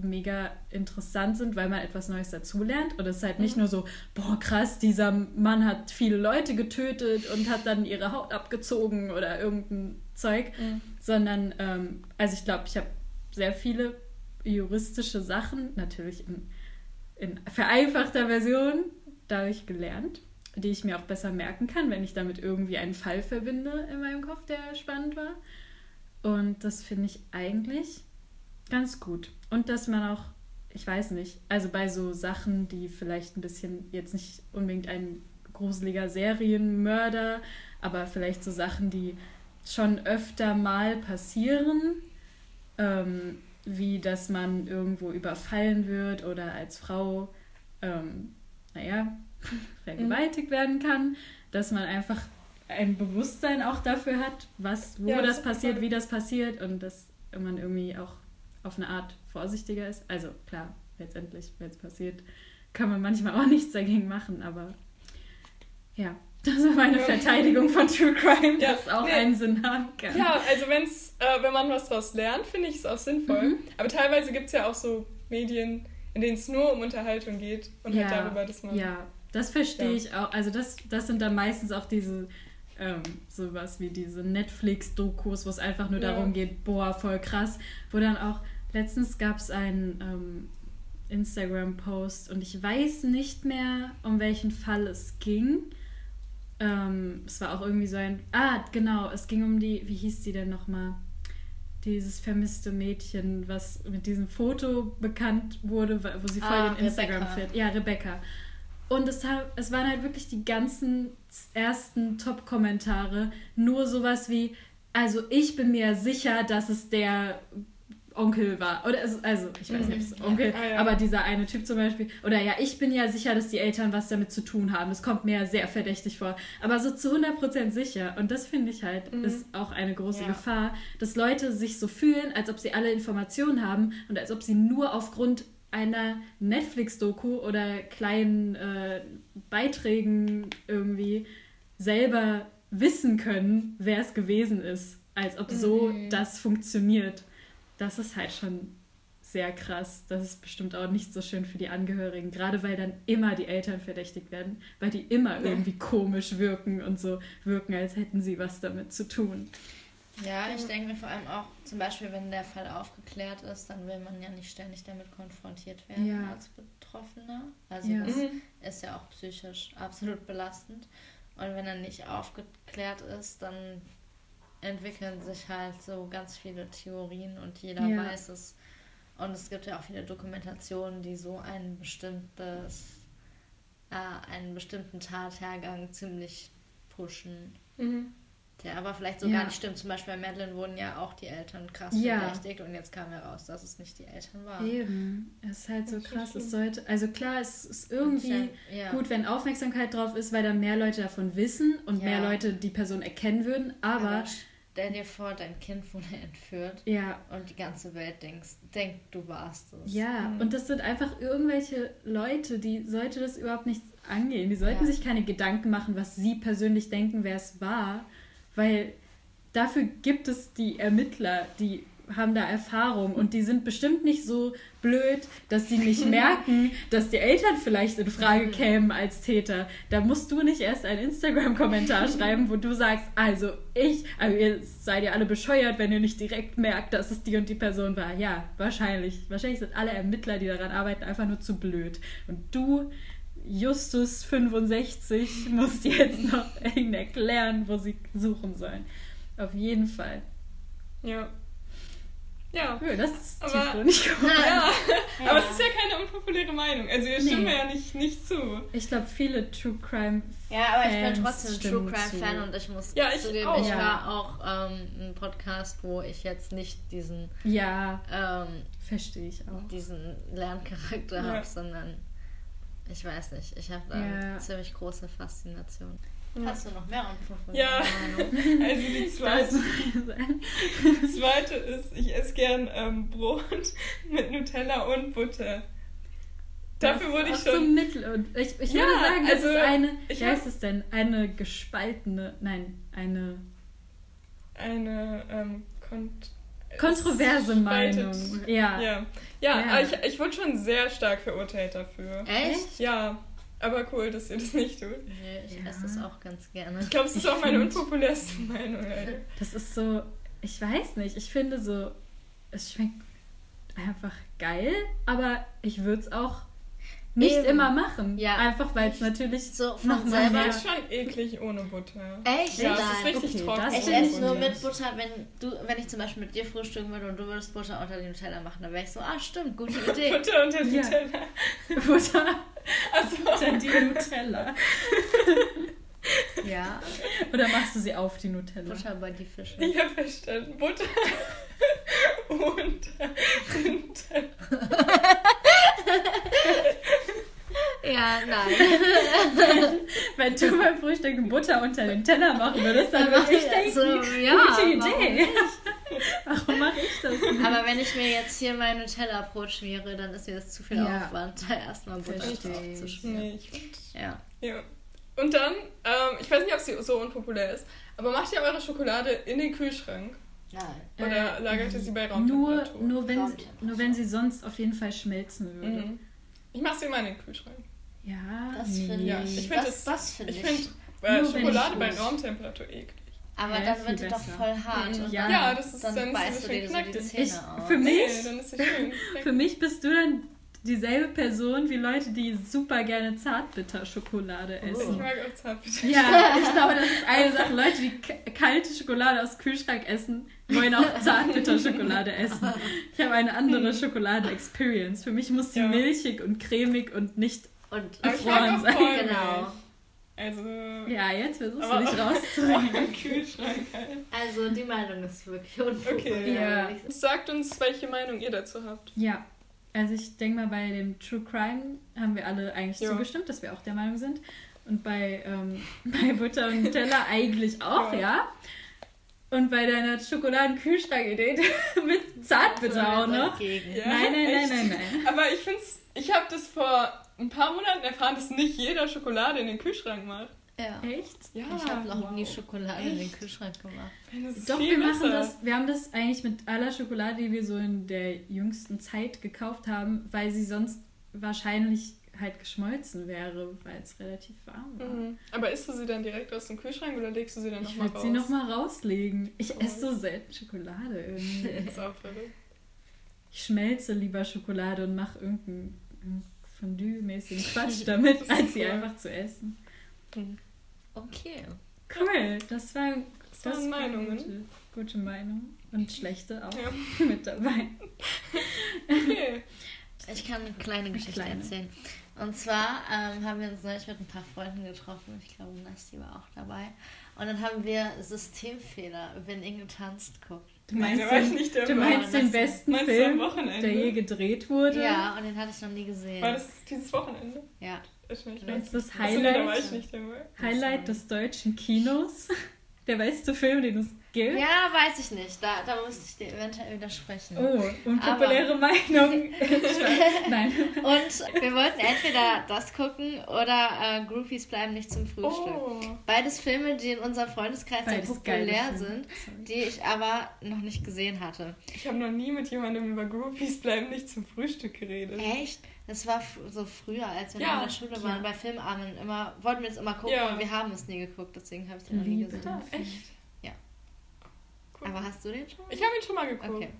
mega interessant sind, weil man etwas Neues dazulernt. Und es ist halt nicht mhm. nur so, boah, krass, dieser Mann hat viele Leute getötet und hat dann ihre Haut abgezogen oder irgendein Zeug, mhm. sondern, ähm, also ich glaube, ich habe sehr viele juristische Sachen, natürlich in, in vereinfachter Version, dadurch gelernt, die ich mir auch besser merken kann, wenn ich damit irgendwie einen Fall verbinde in meinem Kopf, der spannend war. Und das finde ich eigentlich ganz gut. Und dass man auch, ich weiß nicht, also bei so Sachen, die vielleicht ein bisschen jetzt nicht unbedingt ein gruseliger Serienmörder, aber vielleicht so Sachen, die schon öfter mal passieren, ähm, wie dass man irgendwo überfallen wird oder als Frau, ähm, naja, vergewaltigt mhm. werden kann, dass man einfach ein Bewusstsein auch dafür hat, was, wo ja, das, das passiert, wie das passiert und dass man irgendwie auch auf eine Art vorsichtiger ist. Also klar, letztendlich, wenn es passiert, kann man manchmal auch nichts dagegen machen, aber ja, das war meine Verteidigung von True Crime, ja, dass auch nee. einen Sinn haben kann.
Ja, also wenn's, äh, wenn man was daraus lernt, finde ich es auch sinnvoll. Mhm. Aber teilweise gibt es ja auch so Medien, in denen es nur um Unterhaltung geht und halt ja, halt darüber, dass man.
Ja, das verstehe ja. ich auch. Also das, das sind dann meistens auch diese ähm, sowas wie diese Netflix-Dokus, wo es einfach nur ja. darum geht, boah, voll krass. Wo dann auch, letztens gab es einen ähm, Instagram-Post und ich weiß nicht mehr, um welchen Fall es ging. Ähm, es war auch irgendwie so ein. Ah, genau, es ging um die, wie hieß die denn nochmal? Dieses vermisste Mädchen, was mit diesem Foto bekannt wurde, wo sie voll ah, den Instagram fit. Ja, Rebecca. Und es, es waren halt wirklich die ganzen ersten Top-Kommentare. Nur sowas wie, also ich bin mir sicher, dass es der Onkel war. Oder also, also ich weiß nicht, mhm. Onkel, ja. aber dieser eine Typ zum Beispiel. Oder ja, ich bin ja sicher, dass die Eltern was damit zu tun haben. Das kommt mir sehr verdächtig vor. Aber so zu 100% sicher. Und das finde ich halt, mhm. ist auch eine große ja. Gefahr, dass Leute sich so fühlen, als ob sie alle Informationen haben und als ob sie nur aufgrund einer Netflix-Doku oder kleinen äh, Beiträgen irgendwie selber wissen können, wer es gewesen ist. Als ob so mhm. das funktioniert das ist halt schon sehr krass. Das ist bestimmt auch nicht so schön für die Angehörigen, gerade weil dann immer die Eltern verdächtigt werden, weil die immer ja. irgendwie komisch wirken und so wirken, als hätten sie was damit zu tun.
Ja, ich denke mir vor allem auch, zum Beispiel, wenn der Fall aufgeklärt ist, dann will man ja nicht ständig damit konfrontiert werden ja. als Betroffener. Also ja. das mhm. ist ja auch psychisch absolut belastend. Und wenn er nicht aufgeklärt ist, dann entwickeln sich halt so ganz viele Theorien und jeder ja. weiß es. Und es gibt ja auch viele Dokumentationen, die so ein bestimmtes, äh, einen bestimmten Tathergang ziemlich pushen. Mhm. Der aber vielleicht so ja. gar nicht stimmt. Zum Beispiel bei Madeline wurden ja auch die Eltern krass ja. verdächtigt und jetzt kam heraus, dass es nicht die Eltern waren.
Eben. Es ist halt so krass. Es sollte, also klar, es ist irgendwie ja. gut, wenn Aufmerksamkeit drauf ist, weil dann mehr Leute davon wissen und mehr Leute die Person erkennen würden, aber, aber
Stell dir vor, dein Kind wurde entführt.
Ja.
Und die ganze Welt denkst, denkt, du warst es.
Ja, mhm. und das sind einfach irgendwelche Leute, die sollte das überhaupt nichts angehen. Die sollten ja. sich keine Gedanken machen, was sie persönlich denken, wer es war. Weil dafür gibt es die Ermittler, die haben da Erfahrung und die sind bestimmt nicht so blöd, dass sie nicht merken, dass die Eltern vielleicht in Frage kämen als Täter. Da musst du nicht erst einen Instagram-Kommentar schreiben, wo du sagst, also ich, also ihr seid ja alle bescheuert, wenn ihr nicht direkt merkt, dass es die und die Person war. Ja, wahrscheinlich. Wahrscheinlich sind alle Ermittler, die daran arbeiten, einfach nur zu blöd. Und du Justus 65 musst jetzt noch erklären, wo sie suchen sollen. Auf jeden Fall.
Ja, ja. ja das ist aber, nicht ja. ja. aber es ist ja keine unpopuläre Meinung. Also wir stimmen nee. ja nicht, nicht zu.
Ich glaube, viele True Crime
Ja, aber ich bin trotzdem True Crime Fan und ich muss ja, ich zugeben, auch. ich war auch ähm, ein Podcast, wo ich jetzt nicht diesen
Ja.
Ähm,
verstehe ich auch.
Diesen Lerncharakter ja. habe, sondern ich weiß nicht, ich habe da eine ziemlich große Faszination. Hast du noch mehr Antworten?
Ja, also die zweite, die zweite ist, ich esse gern ähm, Brot mit Nutella und Butter. Dafür wurde ich schon.
So mittel und ich, ich ja, würde sagen, also, ist eine. Wie heißt es denn? Eine gespaltene. Nein, eine.
Eine ähm,
kontroverse Meinung. Ja.
Ja, ja, ja. ich, ich wurde schon sehr stark verurteilt dafür.
Echt?
Ja. Aber cool, dass ihr das nicht tut.
Nee, ich ja. esse das auch ganz gerne.
Ich glaube, es ist ich auch meine unpopulärste Meinung. Alter.
Das ist so, ich weiß nicht, ich finde so, es schmeckt einfach geil, aber ich würde es auch nicht Eben. immer machen. Ja. Einfach weil es natürlich
so von selber
ist schon eklig ohne Butter.
Echt?
Ja, das ist richtig okay, trocken.
Ich esse nur mit Butter, wenn du, wenn ich zum Beispiel mit dir frühstücken würde und du würdest Butter unter die Nutella machen, dann wäre ich so, ah stimmt, gute Idee.
Butter unter die Nutella.
Butter also, unter die Nutella.
ja.
Oder machst du sie auf die Nutella?
Butter bei die Fische.
Ich habe verstanden. Butter unter die Nutella.
Ja, nein.
Wenn du beim Frühstück Butter unter den Teller machen würdest, dann würde ich denken, so, ja, gute Idee. Warum mache ich das nicht?
Aber wenn ich mir jetzt hier mein Nutella-Brot schmiere, dann ist mir das zu viel ja. Aufwand, da erstmal Butter drauf zu schmieren. Nee, ja.
ja. Und dann, ähm, ich weiß nicht, ob sie so unpopulär ist, aber macht ihr eure Schokolade in den Kühlschrank?
Nein.
Oder äh, lagert ihr sie bei Raumtemperatur?
Nur, nur, wenn sie, nur wenn sie sonst auf jeden Fall schmelzen würde.
Mhm. Ich mache sie immer in den Kühlschrank.
Ja, das finde
ja, ich. Find das, das finde ich. Ich finde äh, Schokolade bei Raumtemperatur eklig.
Aber ja, dann wird die doch voll hart.
Ja. ja, das ist dann, dann beißt du dir so die
Zähne ich, aus. Für mich, nee, für mich bist du dann dieselbe Person wie Leute, die super gerne Zartbitter-Schokolade oh. essen.
Ich mag auch Zartbitter.
Ja, ich glaube, das ist eine Sache. Leute, die kalte Schokolade aus dem Kühlschrank essen, wollen auch Zartbitter-Schokolade essen. Ich habe eine andere Schokolade-Experience. Für mich muss sie ja. milchig und cremig und nicht und gefroren sein.
Genau.
Also.
Ja, jetzt versuchst du nicht.
Kühlschrank halt.
Also die Meinung ist wirklich unpopulär.
Okay. Ja. Sagt uns, welche Meinung ihr dazu habt.
Ja. Also ich denke mal, bei dem True Crime haben wir alle eigentlich ja. zugestimmt, dass wir auch der Meinung sind. Und bei, ähm, bei Butter und Nutella eigentlich auch, ja. ja. Und bei deiner Schokoladen-Kühlschrank-Idee mit Zartbitter auch noch. Ja, nein, nein, nein, nein, nein.
Aber ich finde ich habe das vor ein paar Monaten erfahren, dass nicht jeder Schokolade in den Kühlschrank macht.
Ja.
Echt?
Ja. Ich habe noch wow. nie Schokolade Echt? in den Kühlschrank gemacht.
Doch, wir machen das. Wir haben das eigentlich mit aller Schokolade, die wir so in der jüngsten Zeit gekauft haben, weil sie sonst wahrscheinlich halt geschmolzen wäre, weil es relativ warm war. Mhm.
Aber isst du sie dann direkt aus dem Kühlschrank oder legst du sie dann nochmal raus?
Ich würde sie nochmal rauslegen. Ich oh. esse so selten Schokolade irgendwie.
das ist auch verrückt.
Ich schmelze lieber Schokolade und mache irgendeinen Fondue-mäßigen Quatsch damit, als sie einfach zu essen.
Okay.
Cool, das war
das, das waren Meinungen. Gute,
gute Meinung. Und schlechte auch ja. mit dabei.
Okay.
Ich kann eine kleine Geschichte kleine. erzählen. Und zwar ähm, haben wir uns neulich mit ein paar Freunden getroffen. Ich glaube, Nasti war auch dabei. Und dann haben wir Systemfehler, wenn Inge tanzt, guckt.
Du meinst, den, du meinst den besten meinst Film, der je gedreht wurde?
Ja, und den hatte ich noch nie gesehen.
War das dieses Wochenende?
Ja.
Ich nicht, das ist das Highlight, Highlight des deutschen Kinos. Der beste Film, den es gibt.
Ja, weiß ich nicht. Da, da müsste ich dir eventuell widersprechen.
Oh, unpopuläre Aber, Meinung.
Nein. Und wir wollten entweder das gucken oder äh, Groupies bleiben nicht zum Frühstück. Oh. Beides Filme, die in unserem Freundeskreis Beides sehr populär sind, die ich aber noch nicht gesehen hatte.
Ich habe noch nie mit jemandem über Groupies bleiben nicht zum Frühstück geredet.
Echt? Das war so früher, als wir ja, in der Schule waren, ja. bei Filmabenden immer, wollten wir es immer gucken ja. und wir haben es nie geguckt, deswegen habe ich den noch nie gesehen.
Ja, echt?
Ja. Cool. Aber hast du den schon?
Ich habe ihn schon mal geguckt. Okay.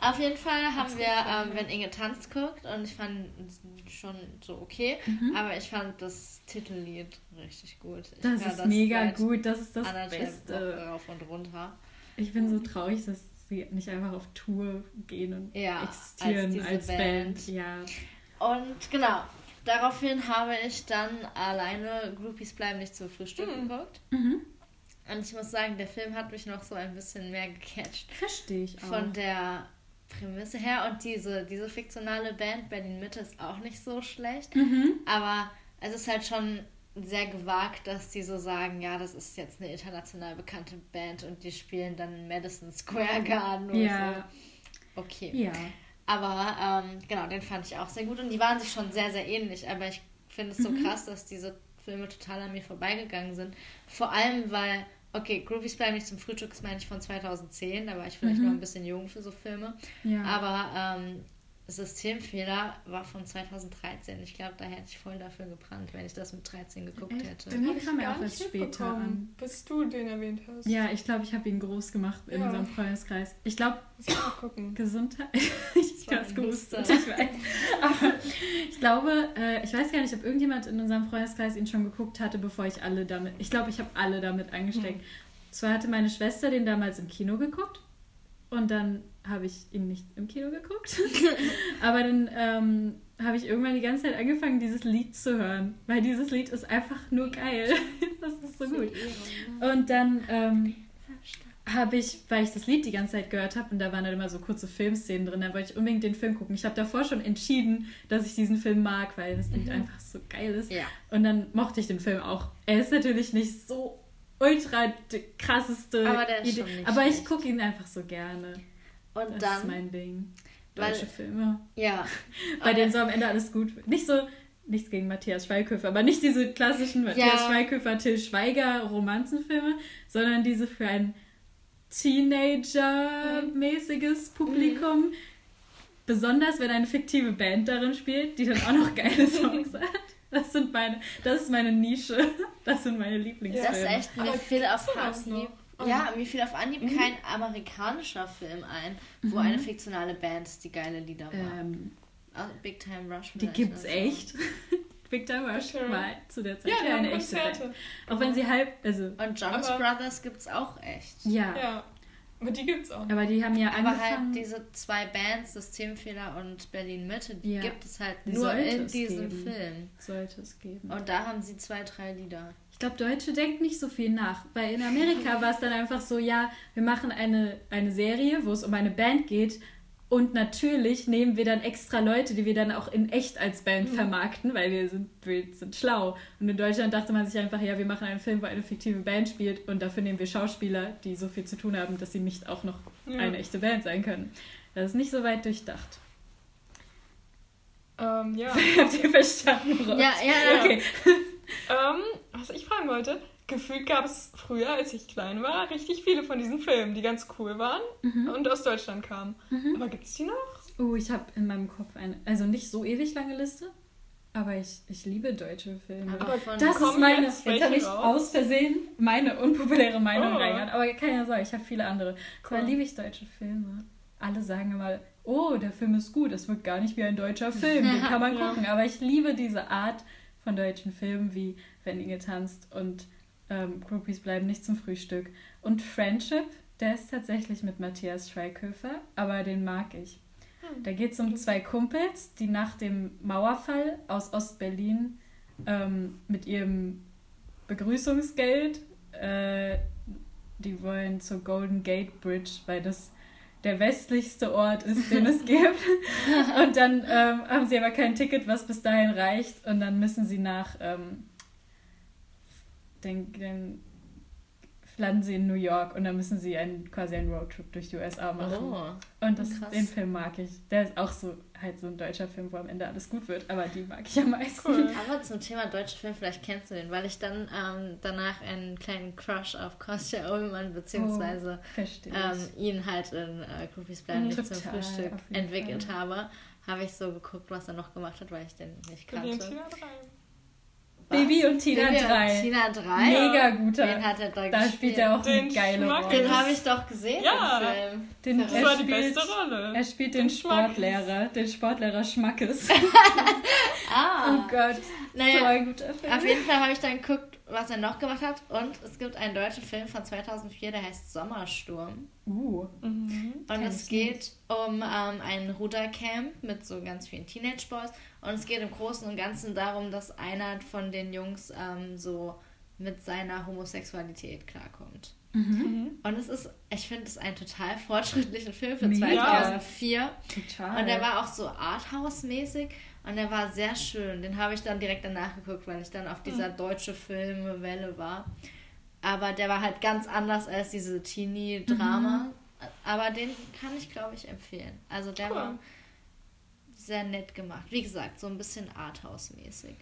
Auf jeden Fall haben wir, ähm, wenn Inge tanzt guckt und ich fand schon so okay, mhm. aber ich fand das Titellied richtig gut. Ich
das ist das mega gut, das ist das Beste.
Rauf und runter.
Ich bin so traurig, dass sie nicht einfach auf Tour gehen und ja, existieren als, als Band. Band. Ja.
Und genau, daraufhin habe ich dann alleine Groupies bleiben nicht zum Frühstück mhm. geguckt. Mhm. Und ich muss sagen, der Film hat mich noch so ein bisschen mehr gecatcht.
Verstehe ich auch.
Von der Prämisse her. Und diese, diese fiktionale Band Berlin Mitte ist auch nicht so schlecht. Mhm. Aber es ist halt schon sehr gewagt, dass die so sagen, ja, das ist jetzt eine international bekannte Band und die spielen dann in Madison Square Garden oder ja. so. Okay.
Ja.
Aber ähm, genau, den fand ich auch sehr gut. Und die waren sich schon sehr, sehr ähnlich. Aber ich finde es so mhm. krass, dass diese Filme total an mir vorbeigegangen sind. Vor allem, weil, okay, Groovies bleiben nicht zum Frühstück, das meine ich von 2010. Da war ich vielleicht mhm. noch ein bisschen jung für so Filme. Ja. Aber ähm, Systemfehler war von 2013. Ich glaube, da hätte ich voll dafür gebrannt, wenn ich das mit 13 geguckt Echt? hätte.
Den kam ja auch erst später an.
Bis du den erwähnt hast.
Ja, ich glaube, ich habe ihn groß gemacht in ja. unserem Freundeskreis. Ich glaube, Gesundheit. ich habe es gewusst. Ich weiß. Aber ich glaube, äh, ich weiß gar nicht, ob irgendjemand in unserem Freundeskreis ihn schon geguckt hatte, bevor ich alle damit. Ich glaube, ich habe alle damit angesteckt. Hm. Zwar hatte meine Schwester den damals im Kino geguckt. Und dann habe ich ihn nicht im Kino geguckt. Aber dann ähm, habe ich irgendwann die ganze Zeit angefangen, dieses Lied zu hören. Weil dieses Lied ist einfach nur geil. das ist so gut. Ne? Und dann ähm, habe ich, weil ich das Lied die ganze Zeit gehört habe und da waren dann immer so kurze Filmszenen drin, dann wollte ich unbedingt den Film gucken. Ich habe davor schon entschieden, dass ich diesen Film mag, weil das Lied mhm. einfach so geil ist.
Ja.
Und dann mochte ich den Film auch. Er ist natürlich nicht so ultra krasseste
aber
Idee. aber ich gucke ihn einfach so gerne.
Und
das
dann,
ist mein Ding. Deutsche
weil,
Filme.
Ja.
Bei denen so am Ende alles gut wird. Nicht so, nichts gegen Matthias Schweighöfer, aber nicht diese klassischen Matthias ja. Schweighöfer, Till Schweiger Romanzenfilme, sondern diese für ein Teenager-mäßiges Publikum. Mhm. Besonders wenn eine fiktive Band darin spielt, die dann auch noch geile Songs hat. Das sind meine, das ist meine Nische. Das sind meine Lieblingsfilme.
Das ist echt mir viel auf Ja, mir fiel auf Anhieb mhm. kein amerikanischer Film ein, wo mhm. eine fiktionale Band die geile Lieder macht. Ähm, also Big Time Rush.
Die gibt's echt. Big Time Rush okay. war zu der Zeit ja, eine echte Band. Auch wenn sie halb, also...
Und Jonas Brothers gibt's auch echt.
Ja. ja. Aber die gibt's auch.
Aber die haben ja
Aber halt angefangen... halt diese zwei Bands, Systemfehler und Berlin Mitte, die ja. gibt es halt die nur in diesem
geben.
Film.
Sollte es geben.
Und da haben sie zwei, drei Lieder.
Ich glaube, Deutsche denken nicht so viel nach, weil in Amerika war es dann einfach so, ja, wir machen eine, eine Serie, wo es um eine Band geht und natürlich nehmen wir dann extra Leute, die wir dann auch in echt als Band mhm. vermarkten, weil wir sind, wir sind schlau. Und in Deutschland dachte man sich einfach, ja, wir machen einen Film, wo eine fiktive Band spielt und dafür nehmen wir Schauspieler, die so viel zu tun haben, dass sie nicht auch noch ja. eine echte Band sein können. Das ist nicht so weit durchdacht.
Ähm, ja.
Habt ihr verstanden, Rob?
Ja, ja, ja. Okay.
Ähm, was ich fragen wollte, gefühlt gab es früher, als ich klein war, richtig viele von diesen Filmen, die ganz cool waren mhm. und aus Deutschland kamen. Mhm. Aber gibt es die noch?
Oh, ich habe in meinem Kopf eine, also nicht so ewig lange Liste, aber ich, ich liebe deutsche Filme. Aber das ist meine, jetzt, jetzt habe ich aus Versehen meine unpopuläre Meinung oh. reingehört, aber keine Sorge, ich habe viele andere. Cool. Zwar liebe ich deutsche Filme. Alle sagen immer, oh, der Film ist gut, es wirkt gar nicht wie ein deutscher Film, den kann man gucken. Aber ich liebe diese Art von deutschen Filmen wie Wenn Inge tanzt und ähm, Groupies bleiben nicht zum Frühstück. Und Friendship, der ist tatsächlich mit Matthias Schweighöfer, aber den mag ich. Hm. Da geht es um zwei Kumpels, die nach dem Mauerfall aus Ostberlin ähm, mit ihrem Begrüßungsgeld, äh, die wollen zur Golden Gate Bridge, weil das der westlichste Ort ist, den es gibt. Und dann ähm, haben sie aber kein Ticket, was bis dahin reicht. Und dann müssen sie nach ähm, den, den landen sie in New York und dann müssen sie einen, quasi einen Roadtrip durch die USA machen. Oh, und das, den Film mag ich. Der ist auch so halt so ein deutscher Film, wo am Ende alles gut wird, aber die mag ich am meisten. Cool.
Aber zum Thema deutscher Film, vielleicht kennst du den, weil ich dann ähm, danach einen kleinen Crush auf Kostja Ullmann beziehungsweise oh, ähm, ihn halt in äh, Groupies bleiben nicht zum Frühstück entwickelt Fall. habe, habe ich so geguckt, was er noch gemacht hat, weil ich den nicht kannte.
Baby und Tina Baby 3.
Und Tina 3.
Mega guter.
Den hat er
da, da spielt er auch den eine geile Rolle.
Den habe ich doch gesehen ja. im Film.
Den, das war die beste Rolle.
Er spielt den, den Sportlehrer, den Sportlehrer Schmackes.
ah.
Oh Gott.
Naja, so ein guter Film. Auf jeden Fall habe ich dann geguckt, was er noch gemacht hat. Und es gibt einen deutschen Film von 2004, der heißt Sommersturm.
Uh.
Mhm. Und es geht um ähm, ein Rudercamp mit so ganz vielen Teenage Boys. Und es geht im Großen und Ganzen darum, dass einer von den Jungs ähm, so mit seiner Homosexualität klarkommt. Mhm. Und es ist, ich finde es ein total fortschrittlicher Film für Mega. 2004. Total. Und der war auch so Arthouse-mäßig und der war sehr schön. Den habe ich dann direkt danach geguckt, weil ich dann auf dieser mhm. deutsche Filmwelle war. Aber der war halt ganz anders als diese Teenie-Drama. Mhm. Aber den kann ich, glaube ich, empfehlen. Also der cool. war sehr nett gemacht. Wie gesagt, so ein bisschen Arthouse-mäßig.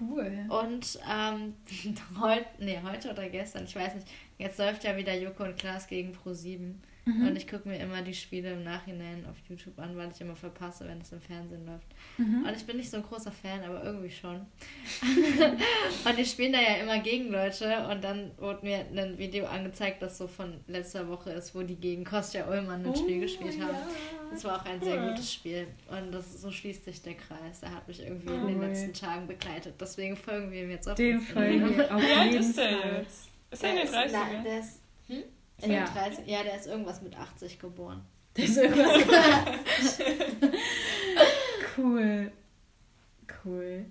Cool.
Und ähm, heute, nee, heute oder gestern, ich weiß nicht, jetzt läuft ja wieder Joko und Klaas gegen Pro7. Mhm. Und ich gucke mir immer die Spiele im Nachhinein auf YouTube an, weil ich immer verpasse, wenn es im Fernsehen läuft. Mhm. Und ich bin nicht so ein großer Fan, aber irgendwie schon. und die spielen da ja immer gegen Leute. Und dann wurde mir ein Video angezeigt, das so von letzter Woche ist, wo die gegen Kostja Ullmann ein oh, Spiel gespielt haben. Ja. Das war auch ein sehr gutes Spiel. Und das, so schließt sich der Kreis. Er hat mich irgendwie oh, in den letzten Tagen begleitet. Deswegen folgen wir ihm jetzt
auf Den folgen wir auf jeden Fall.
Ist er in den 30ern?
Der ist, hm? Ja. 30, ja, der ist irgendwas mit 80 geboren.
Der ist irgendwas mit 80. cool. Cool.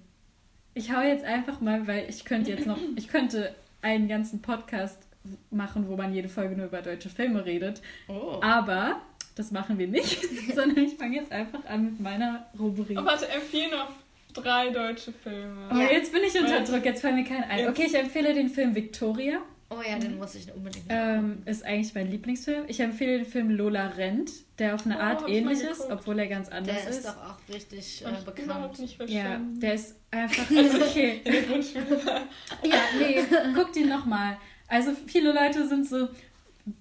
Ich hau jetzt einfach mal, weil ich könnte jetzt noch, ich könnte einen ganzen Podcast machen, wo man jede Folge nur über deutsche Filme redet. Oh. Aber das machen wir nicht, sondern ich fange jetzt einfach an mit meiner Rubrik.
Oh, warte, empfehle noch drei deutsche Filme.
Oh, jetzt bin ich unter Druck, jetzt fallen mir kein ein. Okay, ich empfehle den Film Victoria.
Oh ja, den muss ich unbedingt
ähm, Ist eigentlich mein Lieblingsfilm. Ich empfehle den Film Lola Rennt, der auf eine oh, Art ähnlich ist, obwohl er ganz anders ist.
Der ist doch auch richtig äh, bekannt.
Nicht ja, der ist einfach. Also okay. Ja, nee, guckt ihn nochmal. Also viele Leute sind so,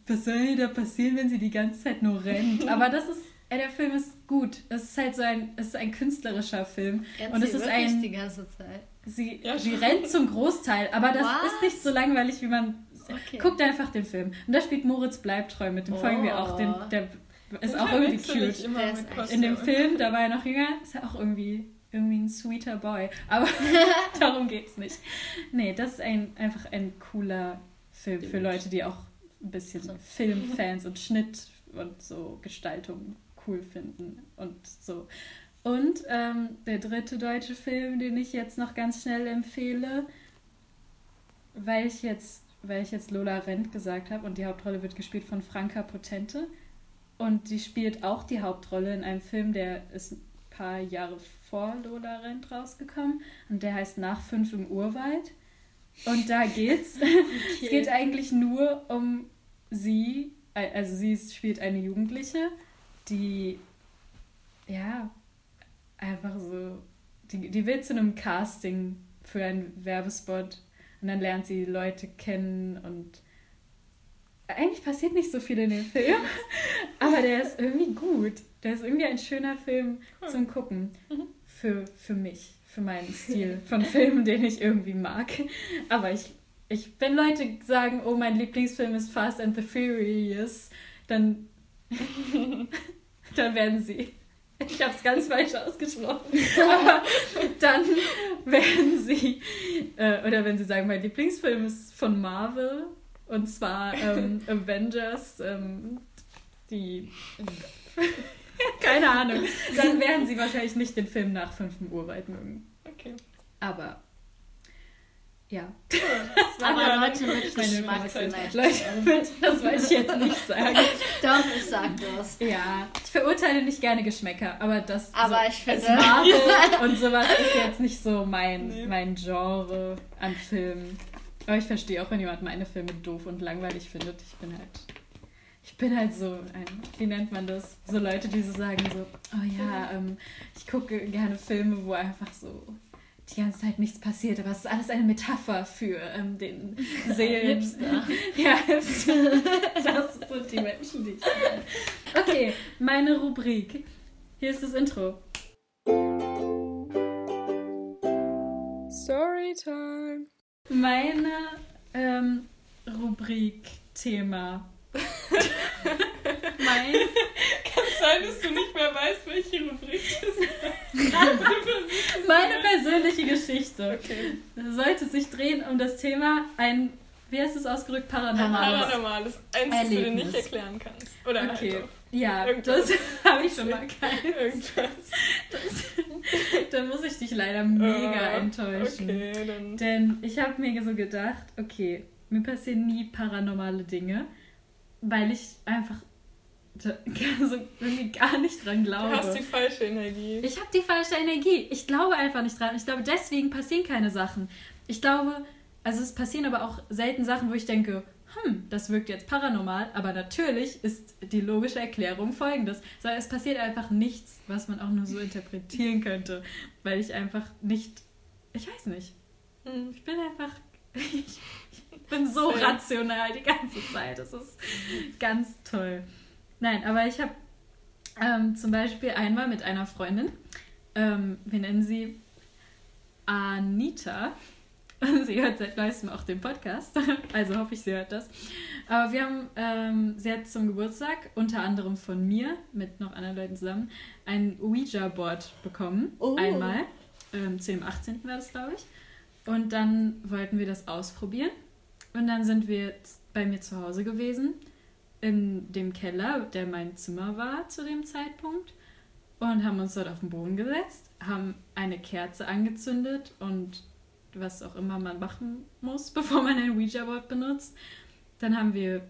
was soll da passieren, wenn sie die ganze Zeit nur rennt? Aber das ist ja, der Film ist gut. Es ist halt so ein, es ist ein künstlerischer Film.
Er und es ist ein die ganze Zeit.
Sie, ja, sie rennt zum Großteil, aber das Was? ist nicht so langweilig, wie man. Okay. Guckt einfach den Film. Und da spielt Moritz Bleibtreu mit, dem oh. folgen wir auch. Den, der ist auch irgendwie cute. In dem Film, da war er noch jünger, ist er auch irgendwie, irgendwie ein sweeter Boy. Aber darum geht's nicht. Nee, das ist ein, einfach ein cooler Film für Leute, die auch ein bisschen so. Filmfans und Schnitt und so Gestaltung cool finden und so. Und ähm, der dritte deutsche Film, den ich jetzt noch ganz schnell empfehle, weil ich jetzt, weil ich jetzt Lola Rent gesagt habe und die Hauptrolle wird gespielt von Franka Potente und die spielt auch die Hauptrolle in einem Film, der ist ein paar Jahre vor Lola Rent rausgekommen und der heißt Nach fünf im Urwald. Und da geht's. Okay. es geht eigentlich nur um sie, also sie spielt eine Jugendliche, die ja einfach so, die, die will zu einem Casting für einen Werbespot und dann lernt sie Leute kennen und eigentlich passiert nicht so viel in dem Film, aber der ist irgendwie gut. Der ist irgendwie ein schöner Film zum Gucken. Mhm. Für, für mich, für meinen Stil von Filmen, den ich irgendwie mag. Aber ich, ich, wenn Leute sagen, oh, mein Lieblingsfilm ist Fast and the Furious, dann, dann werden sie ich habe es ganz falsch ausgesprochen. Aber dann werden sie, äh, oder wenn sie sagen, mein Lieblingsfilm ist von Marvel, und zwar ähm, Avengers, ähm, die. Keine Ahnung. Dann werden sie wahrscheinlich nicht den Film nach 5 Uhr weit mögen. Okay. Aber ja. Das war Aber Leute mit Geschmack Leute das wollte ich jetzt nicht sagen.
Doch, ich sag das.
Ja, ich verurteile nicht gerne Geschmäcker, aber das aber so, ich finde... Marvel und sowas ist jetzt nicht so mein, nee. mein Genre an Filmen. Aber ich verstehe auch, wenn jemand meine Filme doof und langweilig findet. Ich bin halt ich bin halt so ein, wie nennt man das? So Leute, die so sagen so, oh ja, ähm, ich gucke gerne Filme, wo einfach so die ganze Zeit nichts passiert, aber es ist alles eine Metapher für ähm, den Seelen. Hipster. ja, Hipster. Das sind die Menschen, die ich. Okay, meine Rubrik. Hier ist das Intro. Storytime. Meine ähm, Rubrik-Thema.
mein sein, dass du nicht mehr weißt, welche Rubrik das ist.
Meine persönliche Geschichte. Okay. Sollte sich drehen um das Thema ein, wie heißt es ausgedrückt, paranormales.
Paranormales. Eins, das du dir nicht erklären kannst. Oder okay. Halt
ja, Irgendwas. das habe ich schon mal keins. Irgendwas. Das, da muss ich dich leider mega uh, enttäuschen. Okay, dann. Denn ich habe mir so gedacht, okay, mir passieren nie paranormale Dinge, weil ich einfach also irgendwie gar nicht dran glaube.
Du hast die falsche Energie.
Ich habe die falsche Energie. Ich glaube einfach nicht dran. Ich glaube, deswegen passieren keine Sachen. Ich glaube, also es passieren aber auch selten Sachen, wo ich denke, hm, das wirkt jetzt paranormal, aber natürlich ist die logische Erklärung folgendes. So, es passiert einfach nichts, was man auch nur so interpretieren könnte, weil ich einfach nicht, ich weiß nicht. Hm. Ich bin einfach, ich bin so rational die ganze Zeit. Das ist ganz toll. Nein, aber ich habe ähm, zum Beispiel einmal mit einer Freundin, ähm, wir nennen sie Anita. Sie hört seit neuestem auch den Podcast, also hoffe ich, sie hört das. Aber wir haben, ähm, sie hat zum Geburtstag, unter anderem von mir, mit noch anderen Leuten zusammen, ein Ouija-Board bekommen. Oh. Einmal. Ähm, zu dem 18. war das, glaube ich. Und dann wollten wir das ausprobieren. Und dann sind wir bei mir zu Hause gewesen in dem Keller, der mein Zimmer war zu dem Zeitpunkt, und haben uns dort auf den Boden gesetzt, haben eine Kerze angezündet und was auch immer man machen muss, bevor man ein Ouija-Board benutzt. Dann haben wir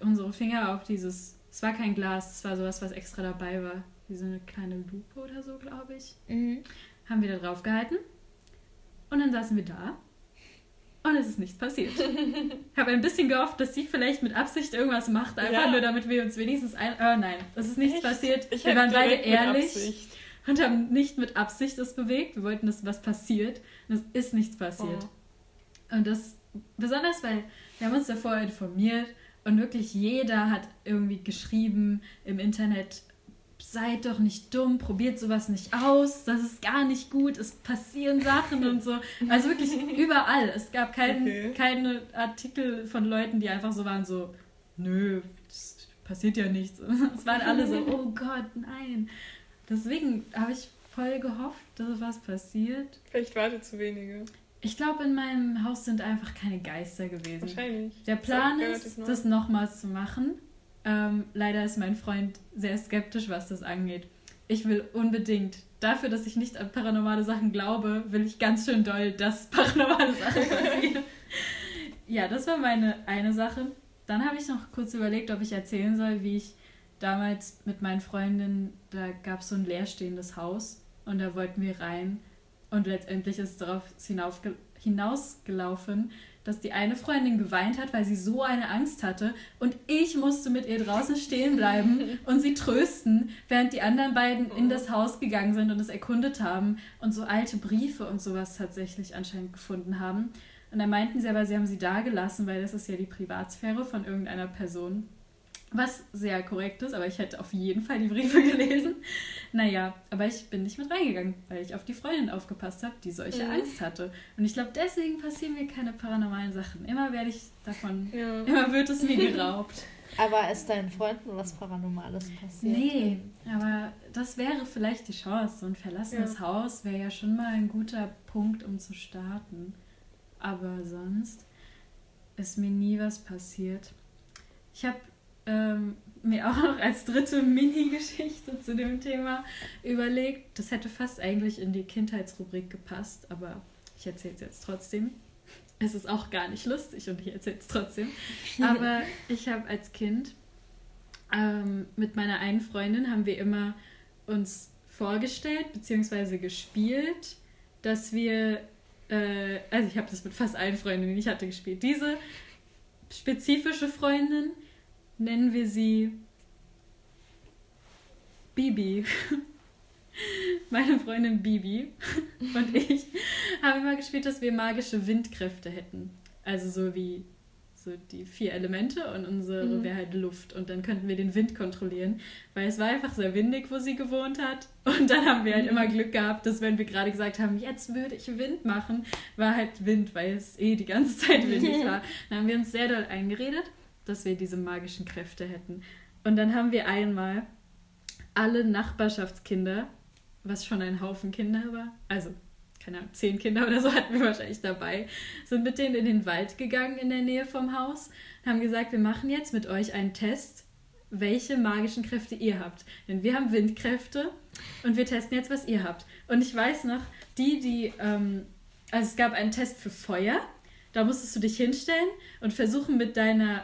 unsere Finger auf dieses, es war kein Glas, es war sowas, was extra dabei war, wie so eine kleine Lupe oder so, glaube ich. Mhm. Haben wir da drauf gehalten und dann saßen wir da und es ist nichts passiert. Ich habe ein bisschen gehofft, dass sie vielleicht mit Absicht irgendwas macht, einfach ja. nur damit wir uns wenigstens ein. Oh nein, es ist nichts Echt? passiert. Ich wir waren beide ehrlich und haben nicht mit Absicht das bewegt. Wir wollten, dass was passiert. Und es ist nichts passiert. Oh. Und das besonders, weil wir haben uns davor informiert und wirklich jeder hat irgendwie geschrieben im Internet seid doch nicht dumm, probiert sowas nicht aus, das ist gar nicht gut, es passieren Sachen und so. Also wirklich überall. Es gab kein, okay. keine Artikel von Leuten, die einfach so waren, so, nö, das passiert ja nichts. Es waren alle so, oh Gott, nein. Deswegen habe ich voll gehofft, dass was passiert.
Vielleicht warte zu wenige.
Ich glaube, in meinem Haus sind einfach keine Geister gewesen.
Wahrscheinlich.
Der Plan ist, noch. das nochmals zu machen. Ähm, leider ist mein Freund sehr skeptisch, was das angeht. Ich will unbedingt, dafür, dass ich nicht an paranormale Sachen glaube, will ich ganz schön doll, dass paranormale Sachen passieren. ja, das war meine eine Sache. Dann habe ich noch kurz überlegt, ob ich erzählen soll, wie ich damals mit meinen Freundinnen, da gab es so ein leerstehendes Haus und da wollten wir rein und letztendlich ist darauf hinausgelaufen, dass die eine Freundin geweint hat, weil sie so eine Angst hatte und ich musste mit ihr draußen stehen bleiben und sie trösten, während die anderen beiden in das Haus gegangen sind und es erkundet haben und so alte Briefe und sowas tatsächlich anscheinend gefunden haben. Und dann meinten sie aber, sie haben sie da gelassen, weil das ist ja die Privatsphäre von irgendeiner Person. Was sehr korrekt ist, aber ich hätte auf jeden Fall die Briefe gelesen. Naja, aber ich bin nicht mit reingegangen, weil ich auf die Freundin aufgepasst habe, die solche mhm. Angst hatte. Und ich glaube, deswegen passieren mir keine paranormalen Sachen. Immer werde ich davon, ja. immer wird es mir geraubt.
Aber ist deinen Freunden was Paranormales passiert?
Nee, aber das wäre vielleicht die Chance. So ein verlassenes ja. Haus wäre ja schon mal ein guter Punkt, um zu starten. Aber sonst ist mir nie was passiert. Ich habe ähm, mir auch noch als dritte Mini-Geschichte zu dem Thema überlegt. Das hätte fast eigentlich in die Kindheitsrubrik gepasst, aber ich erzähle es jetzt trotzdem. Es ist auch gar nicht lustig und ich erzähle es trotzdem. Aber ich habe als Kind ähm, mit meiner einen Freundin haben wir immer uns vorgestellt bzw. gespielt, dass wir, äh, also ich habe das mit fast allen Freundinnen, die ich hatte, gespielt. Diese spezifische Freundin nennen wir sie Bibi. Meine Freundin Bibi und ich haben immer gespielt, dass wir magische Windkräfte hätten. Also so wie so die vier Elemente und unsere mhm. wäre halt Luft. Und dann könnten wir den Wind kontrollieren, weil es war einfach sehr windig, wo sie gewohnt hat. Und dann haben wir halt mhm. immer Glück gehabt, dass wenn wir gerade gesagt haben, jetzt würde ich Wind machen, war halt Wind, weil es eh die ganze Zeit windig war. Dann haben wir uns sehr doll eingeredet dass wir diese magischen Kräfte hätten. Und dann haben wir einmal alle Nachbarschaftskinder, was schon ein Haufen Kinder war, also keine Ahnung, zehn Kinder oder so hatten wir wahrscheinlich dabei, sind mit denen in den Wald gegangen in der Nähe vom Haus und haben gesagt, wir machen jetzt mit euch einen Test, welche magischen Kräfte ihr habt. Denn wir haben Windkräfte und wir testen jetzt, was ihr habt. Und ich weiß noch, die, die, ähm, also es gab einen Test für Feuer, da musstest du dich hinstellen und versuchen mit deiner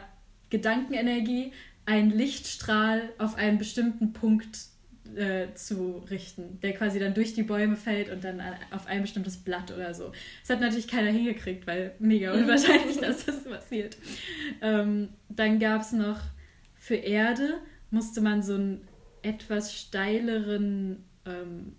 Gedankenenergie einen Lichtstrahl auf einen bestimmten Punkt äh, zu richten, der quasi dann durch die Bäume fällt und dann auf ein bestimmtes Blatt oder so. Das hat natürlich keiner hingekriegt, weil mega unwahrscheinlich, dass das passiert. Ähm, dann gab es noch für Erde, musste man so einen etwas steileren, ähm,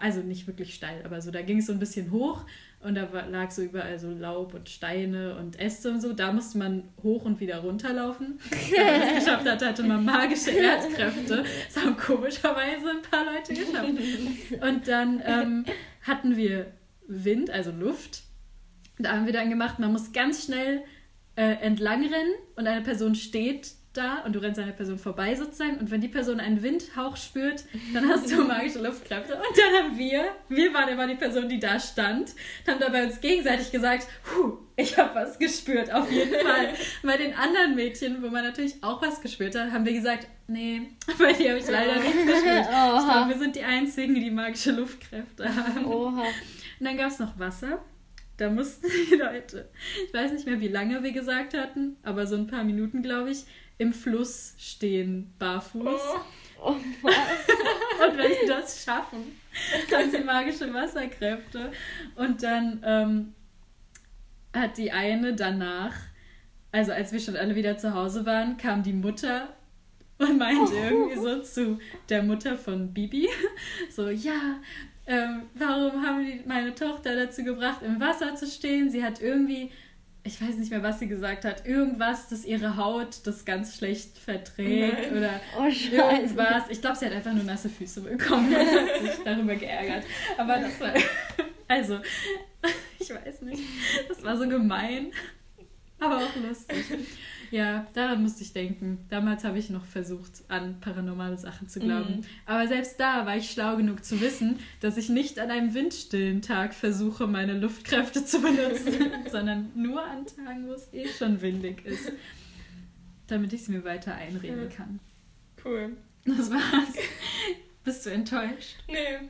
also nicht wirklich steil, aber so, da ging es so ein bisschen hoch und da lag so überall so Laub und Steine und Äste und so. Da musste man hoch und wieder runterlaufen. Wenn man das geschafft hat, hatte man magische Erdkräfte. Das haben komischerweise ein paar Leute geschafft. Und dann ähm, hatten wir Wind, also Luft. Da haben wir dann gemacht, man muss ganz schnell äh, entlang rennen und eine Person steht da und du rennst an der Person vorbei sozusagen und wenn die Person einen Windhauch spürt, dann hast du magische Luftkräfte. Und dann haben wir, wir waren immer die Person, die da stand, haben dabei uns gegenseitig gesagt, Puh, ich habe was gespürt, auf jeden Fall. bei den anderen Mädchen, wo man natürlich auch was gespürt hat, haben wir gesagt, nee, bei dir habe ich leider nichts gespürt. Oha. Ich glaube, wir sind die Einzigen, die magische Luftkräfte haben. Oha. Und dann gab es noch Wasser. Da mussten die Leute, ich weiß nicht mehr, wie lange wir gesagt hatten, aber so ein paar Minuten, glaube ich, im Fluss stehen, barfuß. Oh. Oh, und wenn sie das schaffen, haben sie magische Wasserkräfte. Und dann ähm, hat die eine danach, also als wir schon alle wieder zu Hause waren, kam die Mutter und meinte oh. irgendwie so zu der Mutter von Bibi, so, ja, ähm, warum haben die meine Tochter dazu gebracht, im Wasser zu stehen? Sie hat irgendwie ich weiß nicht mehr, was sie gesagt hat, irgendwas, dass ihre Haut das ganz schlecht verträgt Nein. oder oh, irgendwas. Ich glaube, sie hat einfach nur nasse Füße bekommen und hat sich darüber geärgert. Aber das war, also, ich weiß nicht, das war so gemein, aber auch lustig. Ja, daran musste ich denken. Damals habe ich noch versucht, an paranormale Sachen zu glauben. Mhm. Aber selbst da war ich schlau genug zu wissen, dass ich nicht an einem windstillen Tag versuche, meine Luftkräfte zu benutzen, sondern nur an Tagen, wo es eh schon windig ist. Damit ich es mir weiter einreden kann. Cool. Das war's. Bist du enttäuscht?
Nee.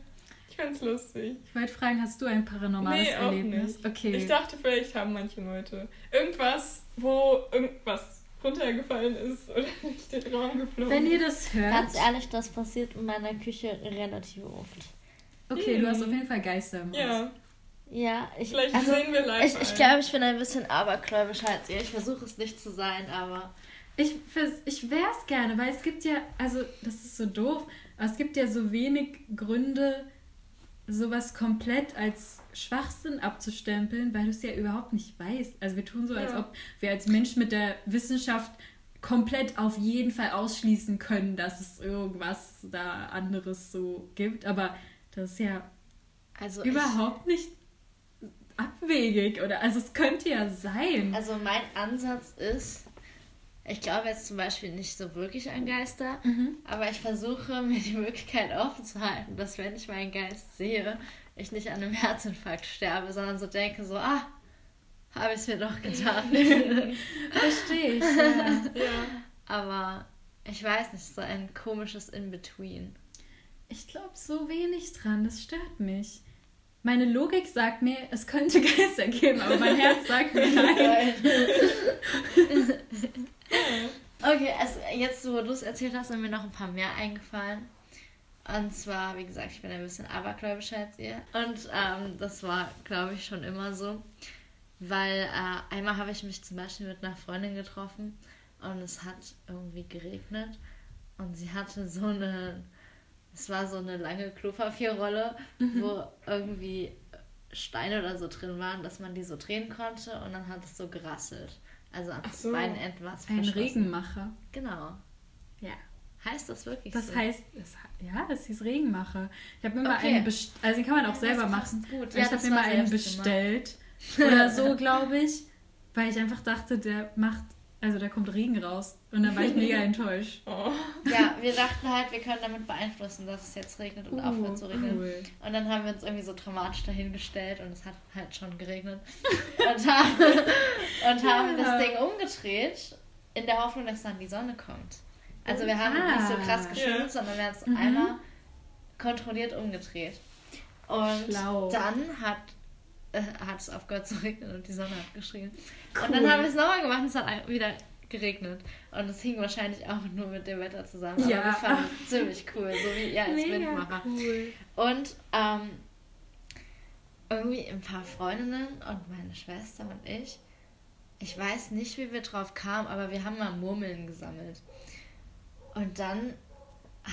Ich fand's lustig.
Ich wollte fragen, hast du ein paranormales nee, Erlebnis?
Nicht. Okay. Ich dachte, vielleicht haben manche Leute irgendwas, wo irgendwas runtergefallen ist oder nicht den Raum geflogen.
Wenn ihr das hört. Ganz ehrlich, das passiert in meiner Küche relativ oft.
Okay, mhm. du hast auf jeden Fall Geister im
Ja. Ja, ich, Vielleicht also, sehen wir live. Ich, ich glaube, ich bin ein bisschen abergläubischer als ihr. Ich versuche es nicht zu sein, aber.
Ich, ich wäre es gerne, weil es gibt ja, also das ist so doof, aber es gibt ja so wenig Gründe, sowas komplett als Schwachsinn abzustempeln, weil du es ja überhaupt nicht weißt. Also wir tun so, als ja. ob wir als Mensch mit der Wissenschaft komplett auf jeden Fall ausschließen können, dass es irgendwas da anderes so gibt. Aber das ist ja also überhaupt nicht abwegig oder also es könnte ja sein.
Also mein Ansatz ist, ich glaube jetzt zum Beispiel nicht so wirklich an Geister, mhm. aber ich versuche mir die Möglichkeit offen zu halten, dass wenn ich meinen Geist sehe, ich nicht an einem Herzinfarkt sterbe, sondern so denke, so, ah, habe ich es mir doch getan. Verstehe ich. Ja. ja. Aber ich weiß nicht, so ein komisches In-Between.
Ich glaube so wenig dran, das stört mich. Meine Logik sagt mir, es könnte Geister geben, aber mein Herz sagt mir nein.
okay, also jetzt, wo du es erzählt hast, sind mir noch ein paar mehr eingefallen. Und zwar, wie gesagt, ich bin ein bisschen abergläubischer als ihr. Und ähm, das war, glaube ich, schon immer so. Weil äh, einmal habe ich mich zum Beispiel mit einer Freundin getroffen und es hat irgendwie geregnet. Und sie hatte so eine, es war so eine lange Klopapierrolle, mhm. wo irgendwie Steine oder so drin waren, dass man die so drehen konnte und dann hat es so gerasselt. Also an so, beiden Enden war
Ein Regenmacher.
Genau. Ja. Heißt das wirklich
das so? Heißt, das, ja, das hieß Regenmacher. Ich habe mir mal okay. einen bestellt. Also den kann man auch ja, selber machen. Gut. Ja, ich habe mir mal einen bestellt. Oder so, glaube ich. Weil ich einfach dachte, der macht, also da kommt Regen raus. Und dann war ich mega enttäuscht.
Oh. Ja, wir dachten halt, wir können damit beeinflussen, dass es jetzt regnet und uh, aufhört zu regnen. Cool. Und dann haben wir uns irgendwie so dramatisch dahingestellt und es hat halt schon geregnet. und haben, und haben ja. das Ding umgedreht, in der Hoffnung, dass dann die Sonne kommt. Also wir haben ah. nicht so krass geschwimmt, ja. sondern wir haben es mhm. einmal kontrolliert umgedreht. Und Schlau. dann hat, äh, hat es aufgehört zu regnen und die Sonne hat geschrien. Cool. Und dann haben wir es nochmal gemacht und es hat wieder geregnet. Und es hing wahrscheinlich auch nur mit dem Wetter zusammen. Aber ja. wir fanden es ziemlich cool, so wie ihr als Mega Windmacher. Cool. Und ähm, irgendwie ein paar Freundinnen und meine Schwester und ich, ich weiß nicht, wie wir drauf kamen, aber wir haben mal Murmeln gesammelt. Und dann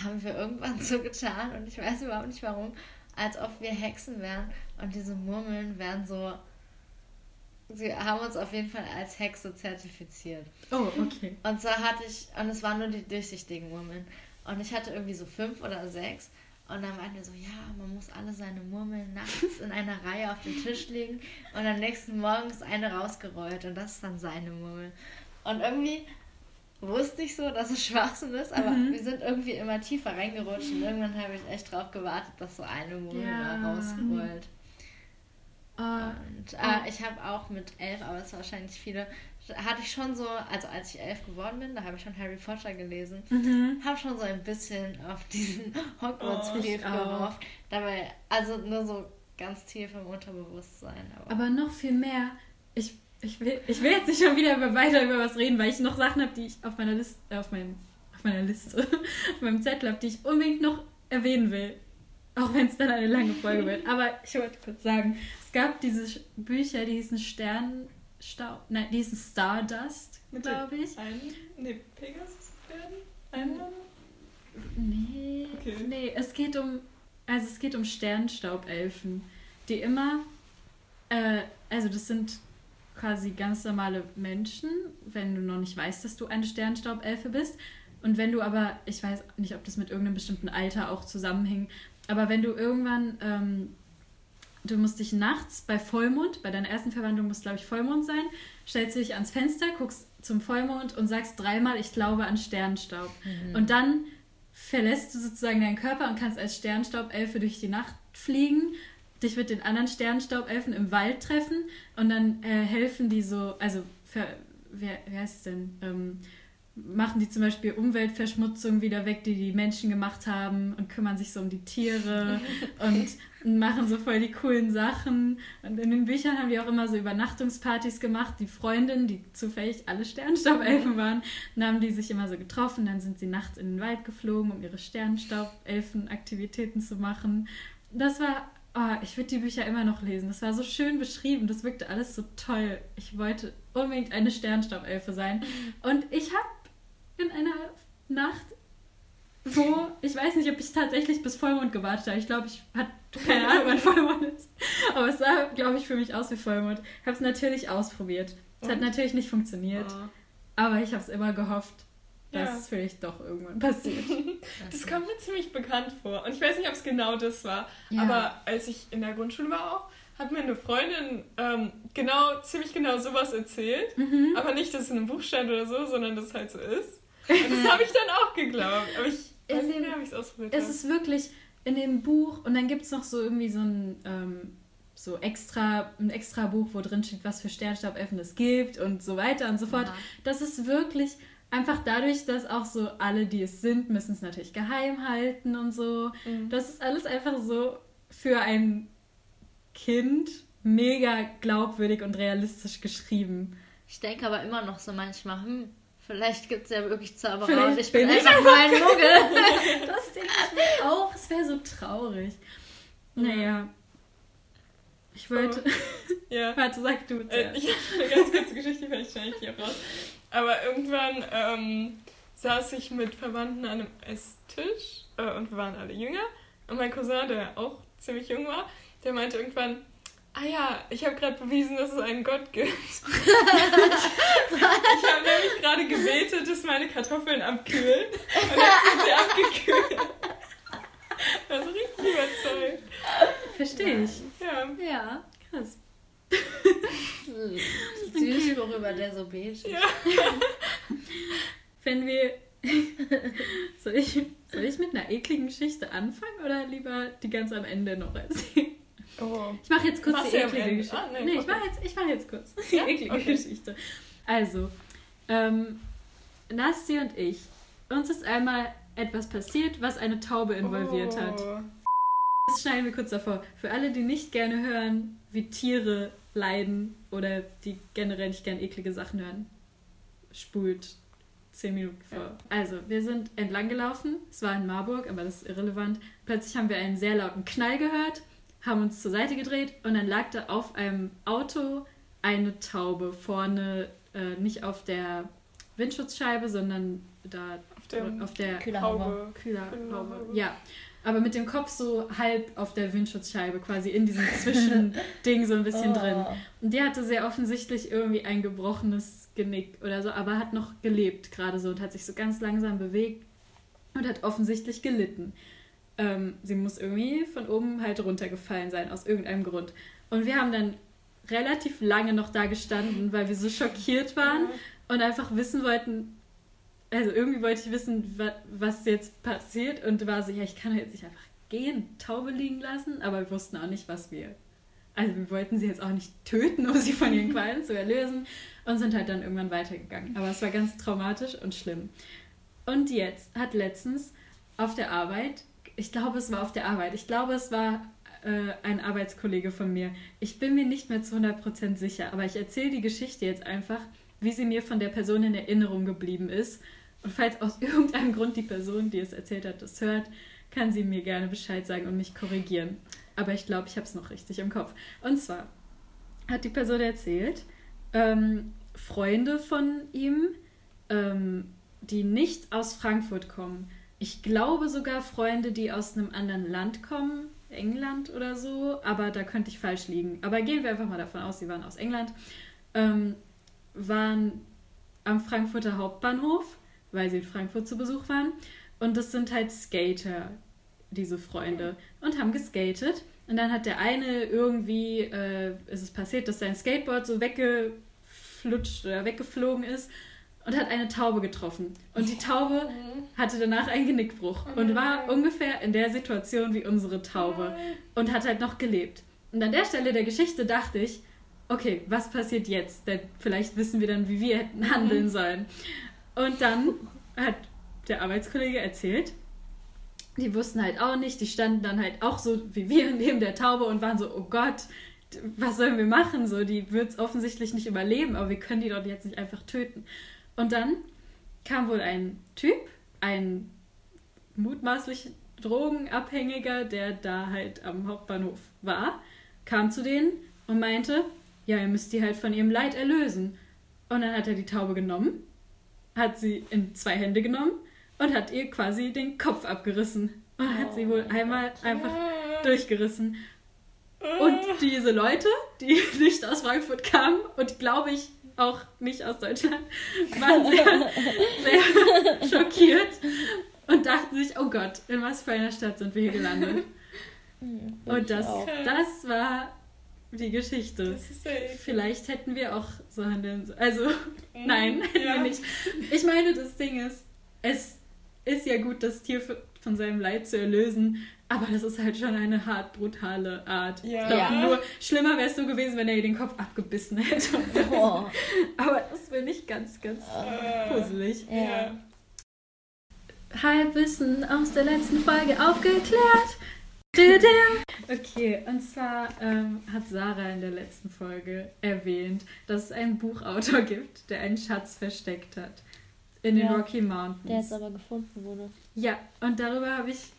haben wir irgendwann so getan und ich weiß überhaupt nicht warum, als ob wir Hexen wären und diese Murmeln wären so. Sie haben uns auf jeden Fall als Hexe zertifiziert.
Oh, okay.
Und zwar hatte ich, und es waren nur die durchsichtigen Murmeln. Und ich hatte irgendwie so fünf oder sechs. Und dann meinten wir so, ja, man muss alle seine Murmeln nachts in einer Reihe auf den Tisch legen und am nächsten Morgen ist eine rausgerollt und das ist dann seine Murmel. Und irgendwie wusste ich so, dass es Schwachsinn ist, aber mhm. wir sind irgendwie immer tiefer reingerutscht und irgendwann habe ich echt drauf gewartet, dass so eine Murmel ja. rausrollt. Uh, und uh, ich habe auch mit elf, aber es wahrscheinlich viele, hatte ich schon so, also als ich elf geworden bin, da habe ich schon Harry Potter gelesen, mhm. habe schon so ein bisschen auf diesen Hogwarts-Brief oh, gehofft. Dabei, also nur so ganz tief im Unterbewusstsein.
Aber, aber noch viel mehr, ich ich will, ich will jetzt nicht schon wieder über, weiter über was reden, weil ich noch Sachen habe, die ich auf meiner Liste, äh, auf, meinem, auf meiner Liste, auf meinem Zettel habe, die ich unbedingt noch erwähnen will. Auch wenn es dann eine lange Folge wird. Aber ich wollte kurz sagen, es gab diese Bücher, die hießen Sternstaub, nein, die hießen Stardust, glaube ich. Ein, nee, Pegasus werden? Nee, okay. nee, es geht um, also es geht um Sternstaubelfen, die immer, äh, also das sind quasi ganz normale Menschen, wenn du noch nicht weißt, dass du eine Sternstaubelfe bist. Und wenn du aber, ich weiß nicht, ob das mit irgendeinem bestimmten Alter auch zusammenhängt, aber wenn du irgendwann, ähm, du musst dich nachts bei Vollmond, bei deiner ersten Verwandlung muss, glaube ich, Vollmond sein, stellst du dich ans Fenster, guckst zum Vollmond und sagst dreimal, ich glaube an Sternstaub. Mhm. Und dann verlässt du sozusagen deinen Körper und kannst als Sternstaubelfe durch die Nacht fliegen, dich mit den anderen Sternstaubelfen im Wald treffen und dann äh, helfen die so, also für, wer, wer heißt es denn? Ähm, machen die zum Beispiel Umweltverschmutzung wieder weg, die die Menschen gemacht haben und kümmern sich so um die Tiere und machen so voll die coolen Sachen. Und in den Büchern haben die auch immer so Übernachtungspartys gemacht. Die Freundinnen, die zufällig alle Sternstaubelfen waren, dann haben die sich immer so getroffen. Dann sind sie nachts in den Wald geflogen, um ihre Sternstaubelfen-Aktivitäten zu machen. Das war, oh, ich würde die Bücher immer noch lesen. Das war so schön beschrieben. Das wirkte alles so toll. Ich wollte unbedingt eine Sternstaubelfe sein. Und ich habe in einer Nacht, wo ich weiß nicht, ob ich tatsächlich bis Vollmond gewartet habe. Ich glaube, ich hatte keine Ahnung, wann Vollmond ist. Aber es sah, glaube ich, für mich aus wie Vollmond. Ich habe es natürlich ausprobiert. Es hat natürlich nicht funktioniert. Oh. Aber ich habe es immer gehofft, dass ja. es vielleicht doch irgendwann passiert.
das kommt mir ziemlich bekannt vor. Und ich weiß nicht, ob es genau das war. Ja. Aber als ich in der Grundschule war auch, hat mir eine Freundin ähm, genau, ziemlich genau sowas erzählt. Mhm. Aber nicht, dass es in einem Buch stand oder so, sondern dass es halt so ist. Und das habe ich dann auch geglaubt. Aber ich weiß nicht mehr,
wie ich es ausprobiert habe. Es ist wirklich in dem Buch und dann gibt es noch so irgendwie so ein ähm, so extra, ein extra Buch, wo drin steht, was für Sternstaubelfen es gibt und so weiter und so fort. Ja. Das ist wirklich einfach dadurch, dass auch so alle, die es sind, müssen es natürlich geheim halten und so. Mhm. Das ist alles einfach so für ein Kind mega glaubwürdig und realistisch geschrieben.
Ich denke aber immer noch so manchmal, hm, Vielleicht gibt es ja wirklich Zauberer Vielleicht und ich bin, bin einfach nur ein
Muggel. das denke ich mir auch. Es wäre so traurig. Naja. Ich wollte. Oh. Ja. Warte, sag du
äh, Ich habe eine ganz kurze Geschichte, vielleicht schneide ich hier raus. Aber irgendwann ähm, saß ich mit Verwandten an einem Esstisch äh, und wir waren alle jünger. Und mein Cousin, der auch ziemlich jung war, der meinte irgendwann, Ah ja, ich habe gerade bewiesen, dass es einen Gott gibt. ich habe nämlich gerade gebetet, dass meine Kartoffeln abkühlen. Und jetzt sind sie abgekühlt. Das ist richtig überzeugt.
Verstehe ich.
Ja. Ja, krass. Süß, worüber der so betet. Ja.
Wenn wir. soll, ich, soll ich mit einer ekligen Anfangen oder lieber die ganz am Ende noch erzählen? Oh. Ich mache jetzt kurz Machst die eklige Geschichte. Ah, nee, nee ich mache jetzt, mach jetzt kurz die ja? eklige okay. Geschichte. Also, ähm, Nasti und ich, uns ist einmal etwas passiert, was eine Taube involviert oh. hat. Das schneiden wir kurz davor. Für alle, die nicht gerne hören, wie Tiere leiden oder die generell nicht gerne eklige Sachen hören, spult zehn Minuten vor. Ja. Also, wir sind entlang gelaufen. Es war in Marburg, aber das ist irrelevant. Plötzlich haben wir einen sehr lauten Knall gehört haben uns zur Seite gedreht und dann lag da auf einem Auto eine Taube vorne, äh, nicht auf der Windschutzscheibe, sondern da auf der, auf der Kühlerhaube. Kühlerhaube. Ja, aber mit dem Kopf so halb auf der Windschutzscheibe, quasi in diesem Zwischending so ein bisschen oh. drin. Und die hatte sehr offensichtlich irgendwie ein gebrochenes Genick oder so, aber hat noch gelebt gerade so und hat sich so ganz langsam bewegt und hat offensichtlich gelitten. Ähm, sie muss irgendwie von oben halt runtergefallen sein, aus irgendeinem Grund. Und wir haben dann relativ lange noch da gestanden, weil wir so schockiert waren und einfach wissen wollten, also irgendwie wollte ich wissen, was jetzt passiert und war so, ja, ich kann jetzt nicht einfach gehen, Taube liegen lassen, aber wir wussten auch nicht, was wir. Also wir wollten sie jetzt auch nicht töten, um sie von ihren Qualen zu erlösen und sind halt dann irgendwann weitergegangen. Aber es war ganz traumatisch und schlimm. Und jetzt hat letztens auf der Arbeit ich glaube, es war auf der Arbeit. Ich glaube, es war äh, ein Arbeitskollege von mir. Ich bin mir nicht mehr zu 100% sicher, aber ich erzähle die Geschichte jetzt einfach, wie sie mir von der Person in Erinnerung geblieben ist. Und falls aus irgendeinem Grund die Person, die es erzählt hat, das hört, kann sie mir gerne Bescheid sagen und mich korrigieren. Aber ich glaube, ich habe es noch richtig im Kopf. Und zwar hat die Person erzählt, ähm, Freunde von ihm, ähm, die nicht aus Frankfurt kommen, ich glaube sogar Freunde, die aus einem anderen Land kommen, England oder so, aber da könnte ich falsch liegen. Aber gehen wir einfach mal davon aus, sie waren aus England. ähm, waren am Frankfurter Hauptbahnhof, weil sie in Frankfurt zu Besuch waren. Und das sind halt Skater, diese Freunde, und haben geskatet. Und dann hat der eine irgendwie, äh, ist es passiert, dass sein Skateboard so weggeflutscht oder weggeflogen ist und hat eine Taube getroffen. Und die Taube hatte danach einen Genickbruch und war ungefähr in der Situation wie unsere Taube und hat halt noch gelebt. Und an der Stelle der Geschichte dachte ich, okay, was passiert jetzt? Denn vielleicht wissen wir dann, wie wir hätten handeln sollen. Und dann hat der Arbeitskollege erzählt, die wussten halt auch nicht, die standen dann halt auch so wie wir neben der Taube und waren so, oh Gott, was sollen wir machen? So, die wird es offensichtlich nicht überleben, aber wir können die doch jetzt nicht einfach töten. Und dann kam wohl ein Typ, ein mutmaßlich Drogenabhängiger, der da halt am Hauptbahnhof war, kam zu denen und meinte, ja, ihr müsst die halt von ihrem Leid erlösen. Und dann hat er die Taube genommen, hat sie in zwei Hände genommen und hat ihr quasi den Kopf abgerissen. Und hat sie wohl einmal einfach durchgerissen. Und diese Leute, die nicht aus Frankfurt kamen und glaube ich auch nicht aus Deutschland, waren sehr, sehr schockiert und dachten sich, oh Gott, in was für einer Stadt sind wir hier gelandet? und das, das war die Geschichte. Vielleicht hätten wir auch so handeln sollen. Also, mhm, nein, hätten ja. wir nicht. Ich meine, das Ding ist, es ist ja gut, das Tier von seinem Leid zu erlösen, aber das ist halt schon eine hart brutale Art. Ja. Ja. nur schlimmer wäre es so gewesen, wenn er ihr den Kopf abgebissen hätte. Oh. aber das will ich ganz, ganz uh. puzzelig. Ja. Halbwissen aus der letzten Folge aufgeklärt. Okay, und zwar ähm, hat Sarah in der letzten Folge erwähnt, dass es einen Buchautor gibt, der einen Schatz versteckt hat in den ja, Rocky Mountains.
Der jetzt aber gefunden wurde.
Ja, und darüber habe ich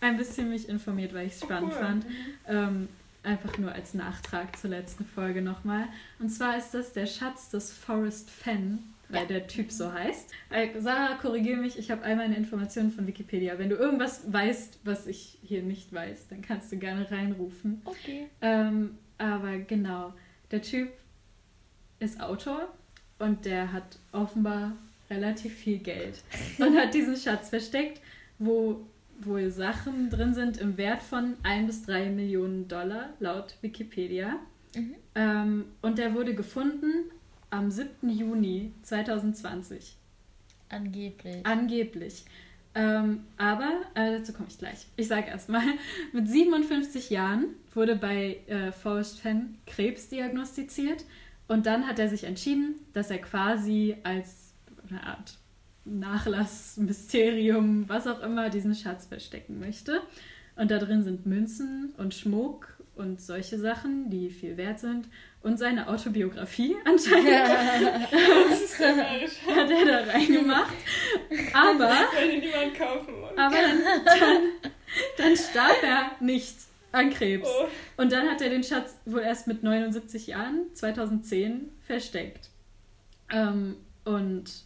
ein bisschen mich informiert, weil ich es spannend cool. fand. Ähm, einfach nur als Nachtrag zur letzten Folge nochmal. Und zwar ist das der Schatz des Forest Fen, weil ja. der Typ so heißt. Äh, Sarah, korrigiere mich, ich habe all meine Informationen von Wikipedia. Wenn du irgendwas weißt, was ich hier nicht weiß, dann kannst du gerne reinrufen.
Okay.
Ähm, aber genau, der Typ ist Autor und der hat offenbar relativ viel Geld und hat diesen Schatz versteckt, wo wohl Sachen drin sind im Wert von 1 bis 3 Millionen Dollar, laut Wikipedia. Mhm. Ähm, und der wurde gefunden am 7. Juni 2020.
Angeblich.
Angeblich. Ähm, aber, äh, dazu komme ich gleich. Ich sage erstmal, mit 57 Jahren wurde bei äh, Forrest Fenn Krebs diagnostiziert und dann hat er sich entschieden, dass er quasi als eine Art Nachlass, Mysterium, was auch immer, diesen Schatz verstecken möchte. Und da drin sind Münzen und Schmuck und solche Sachen, die viel wert sind. Und seine Autobiografie anscheinend hat er da reingemacht. Aber, aber dann, dann, dann, starb er nicht an Krebs. Oh. Und dann hat er den Schatz wohl erst mit 79 Jahren, 2010, versteckt. Ähm, und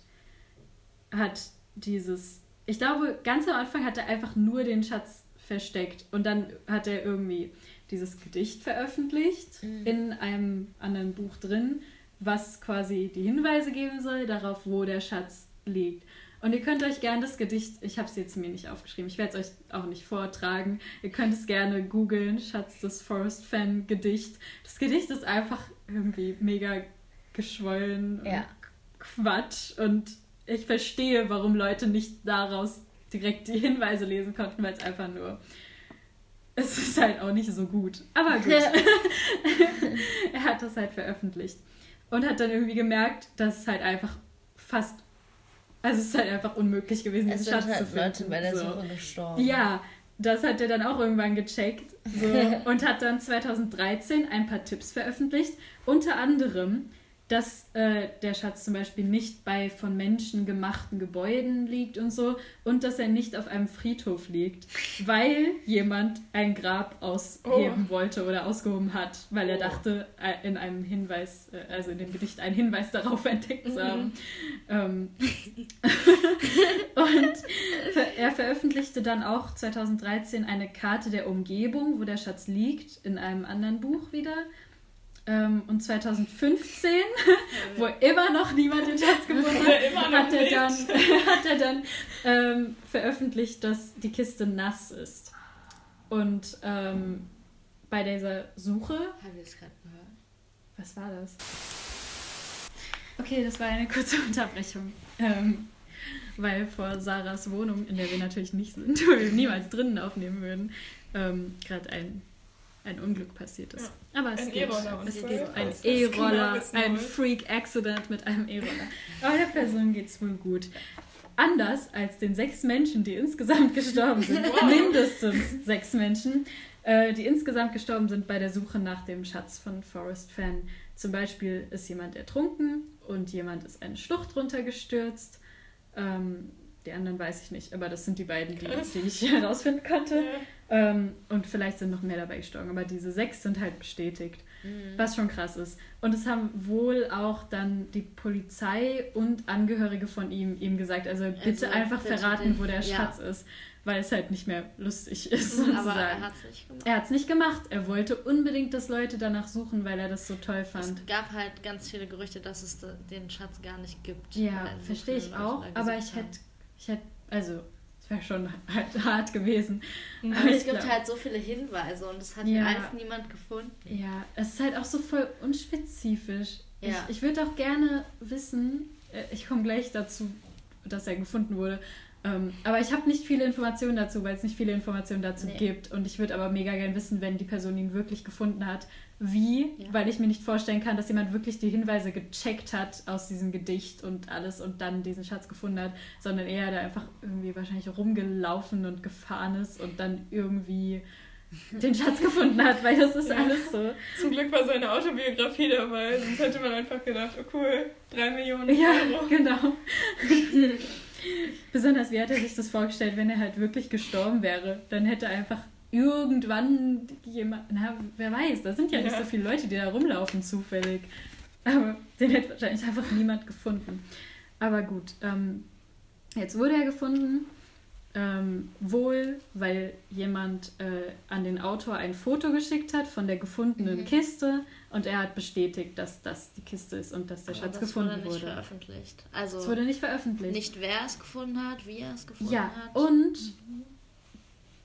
hat dieses, ich glaube, ganz am Anfang hat er einfach nur den Schatz versteckt und dann hat er irgendwie dieses Gedicht veröffentlicht mhm. in einem anderen Buch drin, was quasi die Hinweise geben soll darauf, wo der Schatz liegt. Und ihr könnt euch gerne das Gedicht, ich habe es jetzt mir nicht aufgeschrieben, ich werde es euch auch nicht vortragen. Ihr könnt es gerne googeln, Schatz des Forest Fan Gedicht. Das Gedicht ist einfach irgendwie mega geschwollen
ja.
Quatsch und ich verstehe, warum Leute nicht daraus direkt die Hinweise lesen konnten, weil es einfach nur. Es ist halt auch nicht so gut. Aber gut. er hat das halt veröffentlicht. Und hat dann irgendwie gemerkt, dass es halt einfach fast. Also es ist halt einfach unmöglich gewesen, diesen Schatz halt zu finden. Leute bei der so. Suche gestorben. Ja, das hat er dann auch irgendwann gecheckt. So, und hat dann 2013 ein paar Tipps veröffentlicht. Unter anderem dass äh, der Schatz zum Beispiel nicht bei von Menschen gemachten Gebäuden liegt und so und dass er nicht auf einem Friedhof liegt, weil jemand ein Grab ausheben oh. wollte oder ausgehoben hat, weil er oh. dachte, äh, in einem Hinweis, äh, also in dem Gedicht einen Hinweis darauf entdeckt zu haben. Mhm. Ähm, und er veröffentlichte dann auch 2013 eine Karte der Umgebung, wo der Schatz liegt, in einem anderen Buch wieder. Ähm, und 2015, wo immer noch niemand den Schatz gefunden hat, hat er dann, hat er dann ähm, veröffentlicht, dass die Kiste nass ist. Und ähm, bei dieser Suche. Haben wir es gerade gehört? Was war das? Okay, das war eine kurze Unterbrechung. Ähm, weil vor Sarahs Wohnung, in der wir natürlich nicht sind, wo wir niemals drinnen aufnehmen würden, ähm, gerade ein, ein Unglück passiert ist. Ja. Aber es ein geht. Es geht ein E-Roller, ein Freak-Accident mit einem E-Roller. Aber der Person geht es wohl gut. Anders als den sechs Menschen, die insgesamt gestorben sind. Wow. Mindestens sechs Menschen, äh, die insgesamt gestorben sind bei der Suche nach dem Schatz von Forrest Fenn. Zum Beispiel ist jemand ertrunken und jemand ist eine Schlucht runtergestürzt. Ähm, die anderen weiß ich nicht, aber das sind die beiden, die, die ich herausfinden konnte. Ja. Ähm, und vielleicht sind noch mehr dabei gestorben, aber diese sechs sind halt bestätigt, mhm. was schon krass ist. Und es haben wohl auch dann die Polizei und Angehörige von ihm ihm gesagt, also bitte also, einfach verraten, den, wo der ja. Schatz ist, weil es halt nicht mehr lustig ist. Mhm, sozusagen. Aber er hat es nicht gemacht. Er hat es nicht gemacht. Er wollte unbedingt, dass Leute danach suchen, weil er das so toll fand.
Es gab halt ganz viele Gerüchte, dass es den Schatz gar nicht gibt.
Ja, verstehe ich auch, aber ich hätte ich hätte, also, es wäre schon halt hart gewesen.
Mhm. Aber es gibt glaub, halt so viele Hinweise und es hat ja, alles niemand gefunden.
Ja, es ist halt auch so voll unspezifisch. Ja. Ich, ich würde auch gerne wissen, äh, ich komme gleich dazu, dass er gefunden wurde. Ähm, aber ich habe nicht viele Informationen dazu, weil es nicht viele Informationen dazu nee. gibt. Und ich würde aber mega gerne wissen, wenn die Person ihn wirklich gefunden hat, wie, ja. weil ich mir nicht vorstellen kann, dass jemand wirklich die Hinweise gecheckt hat aus diesem Gedicht und alles und dann diesen Schatz gefunden hat, sondern eher da einfach irgendwie wahrscheinlich rumgelaufen und gefahren ist und dann irgendwie den Schatz gefunden hat, weil das ist ja. alles so.
Zum Glück war seine Autobiografie dabei, sonst hätte man einfach gedacht, oh cool, drei Millionen Euro. Ja, genau.
Besonders wie hat er sich das vorgestellt, wenn er halt wirklich gestorben wäre? Dann hätte er einfach irgendwann jemand, na, wer weiß, da sind ja, ja nicht so viele Leute, die da rumlaufen zufällig. Aber den hätte wahrscheinlich einfach niemand gefunden. Aber gut, ähm, jetzt wurde er gefunden. Ähm, wohl, weil jemand äh, an den Autor ein Foto geschickt hat von der gefundenen mhm. Kiste und er hat bestätigt, dass das die Kiste ist und dass der Schatz das gefunden wurde. Das wurde nicht veröffentlicht. Also es wurde nicht veröffentlicht.
Nicht wer es gefunden hat, wie er es gefunden
ja,
hat.
Ja, und mhm.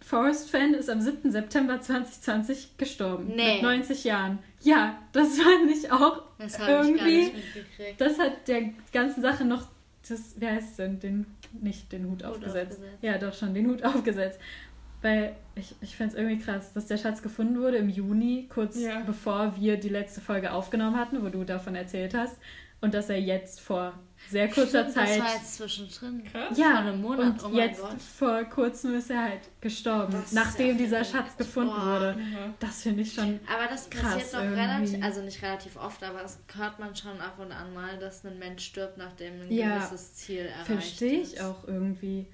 Forrest Fenn ist am 7. September 2020 gestorben. Nee. Mit 90 Jahren. Ja, das fand ich auch das irgendwie. Ich das hat der ganzen Sache noch das, wer heißt es denn? Den, nicht den Hut, Hut aufgesetzt. aufgesetzt. Ja, doch schon, den Hut aufgesetzt. Weil ich, ich fände es irgendwie krass, dass der Schatz gefunden wurde im Juni, kurz ja. bevor wir die letzte Folge aufgenommen hatten, wo du davon erzählt hast. Und dass er jetzt vor sehr kurzer Stimmt, Zeit. Das war jetzt zwischendrin. Krass. Ja, vor einem Monat. Und oh jetzt Gott. vor kurzem ist er halt gestorben, das nachdem dieser Schatz gefunden oh. wurde. Mhm. Das finde ich schon.
Aber das krass passiert doch relativ, also nicht relativ oft, aber das hört man schon ab und an mal, dass ein Mensch stirbt, nachdem ein ja, gewisses Ziel erreicht
Verstehe ich auch irgendwie.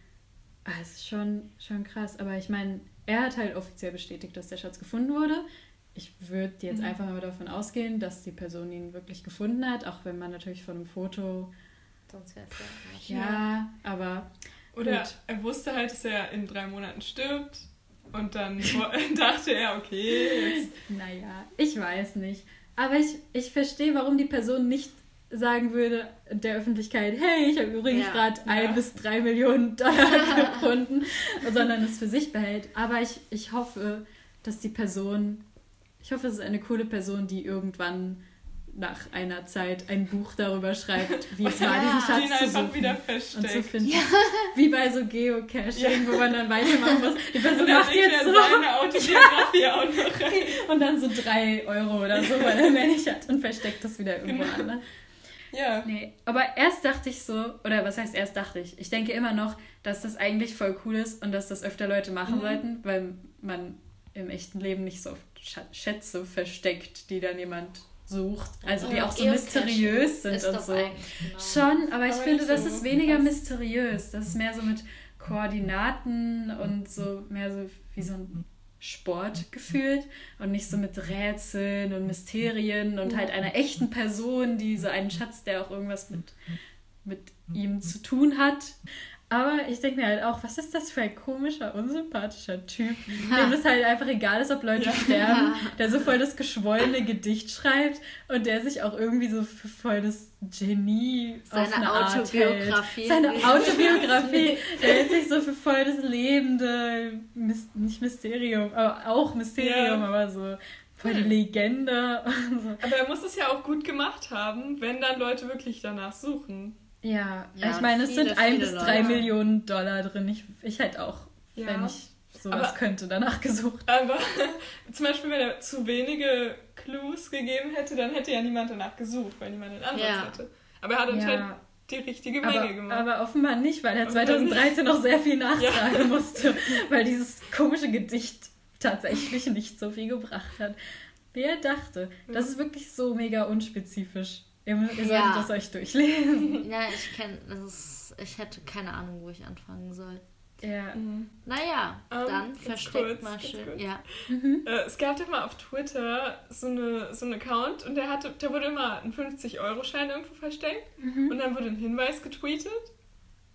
Ah, es ist schon, schon krass. Aber ich meine, er hat halt offiziell bestätigt, dass der Schatz gefunden wurde ich würde jetzt mhm. einfach mal davon ausgehen, dass die Person ihn wirklich gefunden hat, auch wenn man natürlich von einem Foto Sonst wäre es ja. Ja, aber.
Oder gut. er wusste halt, dass er in drei Monaten stirbt. Und dann dachte er, okay, jetzt.
Naja, ich weiß nicht. Aber ich, ich verstehe, warum die Person nicht sagen würde der Öffentlichkeit, hey, ich habe übrigens ja, gerade ja. ein bis drei Millionen Dollar gefunden, sondern es für sich behält. Aber ich, ich hoffe, dass die Person, ich hoffe, es ist eine coole Person, die irgendwann nach einer Zeit ein Buch darüber schreibt, wie es war, diesen Schatz zu suchen wieder und zu finden. Ja. Wie bei so Geocaching, ja. wo man dann weitermachen muss. Die Person macht jetzt so. seine Autobiografie ja. auch noch rein. Und dann so drei Euro oder so, weil er mehr nicht hat und versteckt das wieder irgendwo genau. anders. Ja. Nee, aber erst dachte ich so, oder was heißt erst dachte ich? Ich denke immer noch, dass das eigentlich voll cool ist und dass das öfter Leute machen mhm. sollten, weil man im echten Leben nicht so oft Schätze versteckt, die dann jemand sucht. Also die auch so mysteriös sind und so. Genau. Schon, aber ich aber finde, das so ist weniger was. mysteriös. Das ist mehr so mit Koordinaten und so mehr so wie so ein Sport gefühlt und nicht so mit Rätseln und Mysterien und halt einer echten Person, die so einen Schatz, der auch irgendwas mit, mit ihm zu tun hat. Aber ich denke mir halt auch, was ist das für ein komischer, unsympathischer Typ, dem es halt einfach egal ist, ob Leute ja. sterben, der so voll das geschwollene Gedicht schreibt und der sich auch irgendwie so für voll das Genie Seine auf eine Autobiografie. Art hält. Seine Autobiografie. der hält sich so für voll das lebende, nicht Mysterium, aber auch Mysterium, ja. aber so voll die Legende. So.
Aber er muss es ja auch gut gemacht haben, wenn dann Leute wirklich danach suchen.
Ja, ja ich meine, es sind ein bis drei Leute. Millionen Dollar drin. Ich, ich hätte auch, ja. wenn ich sowas aber, könnte, danach gesucht.
Aber zum Beispiel, wenn er zu wenige Clues gegeben hätte, dann hätte ja niemand danach gesucht, weil niemand einen Ansatz ja. hätte. Aber er hat anscheinend ja. die richtige Menge
aber,
gemacht.
Aber offenbar nicht, weil er 2013 noch sehr viel nachtragen musste, weil dieses komische Gedicht tatsächlich nicht so viel gebracht hat. Wer dachte? Das ist wirklich so mega unspezifisch. Ihr, ihr solltet ja. das euch durchlesen.
Ja, ich kenne, ich hätte keine Ahnung, wo ich anfangen soll.
Ja.
Mhm. Naja, um, ähm, dann versteckt mal schön. Ja.
Mhm. Äh, es gab mal auf Twitter so, eine, so einen Account und der, hatte, der wurde immer ein 50-Euro-Schein irgendwo versteckt mhm. und dann wurde ein Hinweis getweetet.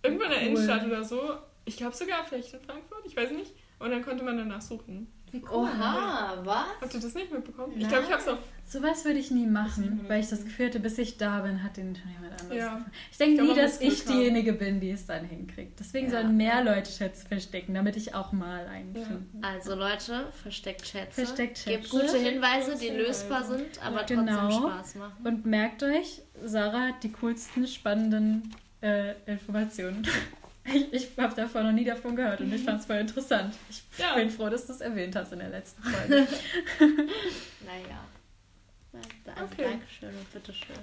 Irgendwo in der cool. Innenstadt oder so. Ich glaube sogar vielleicht in Frankfurt, ich weiß nicht. Und dann konnte man danach suchen.
Wie cool. Oha, was?
Habt ihr das nicht mitbekommen? Nein. Ich glaube, ich habe es auf.
Sowas würde ich nie machen, weil ich das Gefühl hatte, bis ich da bin, hat den schon jemand anderes ja. Ich denke nie, dass ich diejenige bin, die es dann hinkriegt. Deswegen ja. sollen mehr Leute Schätze verstecken, damit ich auch mal einen ja. finde.
Also Leute, versteckt Schätze.
Versteckt Schätze.
Gebt gute Hinweise, die lösbar sind, aber trotzdem genau. Spaß machen.
Und merkt euch, Sarah hat die coolsten, spannenden äh, Informationen. Ich, ich habe davon noch nie davon gehört und ich fand es voll interessant. Ich ja. bin froh, dass du es erwähnt hast in der letzten Folge.
naja. Also okay. Dankeschön und bitteschön.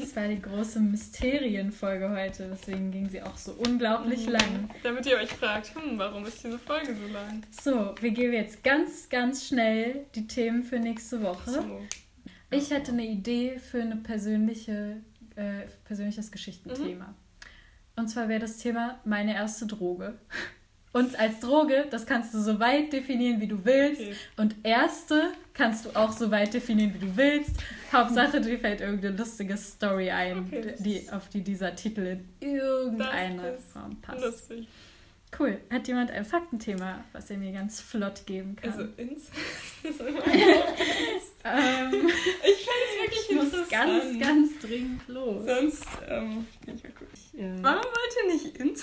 Das war die große Mysterienfolge heute, deswegen ging sie auch so unglaublich mhm. lang.
Damit ihr euch fragt, hm, warum ist diese Folge so lang?
So, wir geben jetzt ganz, ganz schnell die Themen für nächste Woche. So. Ich hätte eine Idee für ein persönliche, äh, persönliches Geschichtenthema. Mhm. Und zwar wäre das Thema meine erste Droge. Und als Droge, das kannst du so weit definieren, wie du willst. Okay. Und erste kannst du auch so weit definieren, wie du willst. Hauptsache, dir fällt irgendeine lustige Story ein, okay, die, auf die dieser Titel in irgendeiner Form passt. Lustig. Cool. Hat jemand ein Faktenthema, was er mir ganz flott geben kann?
Also ins. ähm, ich fand es wirklich ich muss
ganz, ganz dringend los.
Sonst ähm, kann ich. Ja. Warum wollt ihr nicht ins?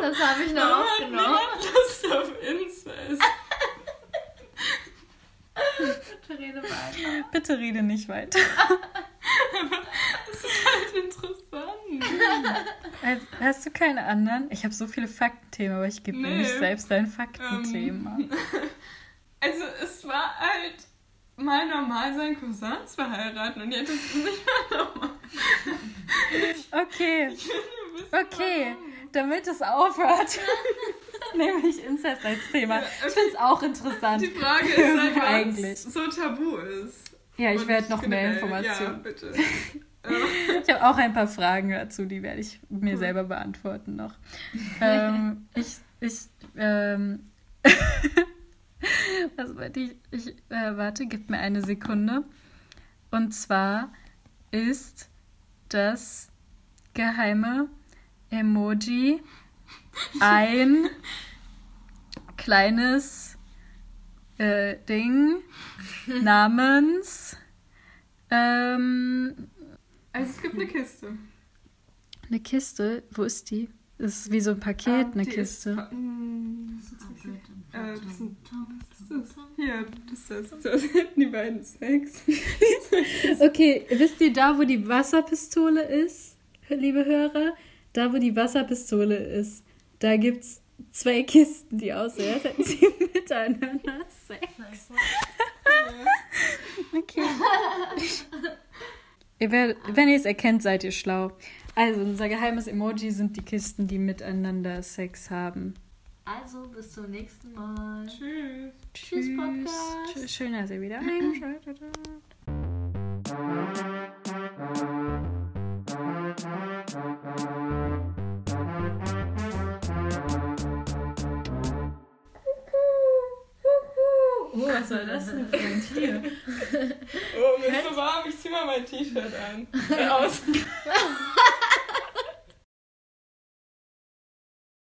das habe ich noch Warum aufgenommen.
Hat Lust auf Incest.
Bitte rede weiter.
Bitte rede nicht weiter.
Es ist halt interessant.
Hast du keine anderen? Ich habe so viele Faktenthemen, aber ich gebe nee. mir nicht selbst ein Faktenthema. Ähm,
also es war halt mal normal, seinen Cousin zu heiraten und jetzt ist es nicht mehr normal.
Okay. Okay, warum. damit es aufhört. nehme ich Inzest als Thema. Ich finde es auch interessant.
Die Frage ist halt, eigentlich so tabu ist.
Ja, ich werde noch mehr Informationen. Ja, bitte. ich habe auch ein paar Fragen dazu, die werde ich mir cool. selber beantworten noch. ähm, ich, ich, ähm, was wollte ich? Ich äh, warte, gib mir eine Sekunde. Und zwar ist das geheime Emoji ein kleines äh, Ding namens. Ähm,
also es gibt eine Kiste.
Eine Kiste? Wo ist die? Das ist wie so ein Paket, ah, eine Kiste. Ist,
mm, äh, das sind, das ist, hier, das ist das. die beiden Sex.
okay, wisst ihr da, wo die Wasserpistole ist, liebe Hörer? Da, wo die Wasserpistole ist, da gibt's zwei Kisten, die aussehen, als hätten sie miteinander Sex. okay. ihr werdet, wenn ihr es erkennt, seid ihr schlau. Also, unser geheimes Emoji sind die Kisten, die miteinander Sex haben.
Also, bis zum nächsten Mal.
Tschüss.
Tschüss, Podcast.
Schön, dass ihr wieder eingeschaltet habt. Oh, was soll das denn für ein Tier?
Oh, mir ist so warm, ich zieh mal mein T-Shirt an. Aus.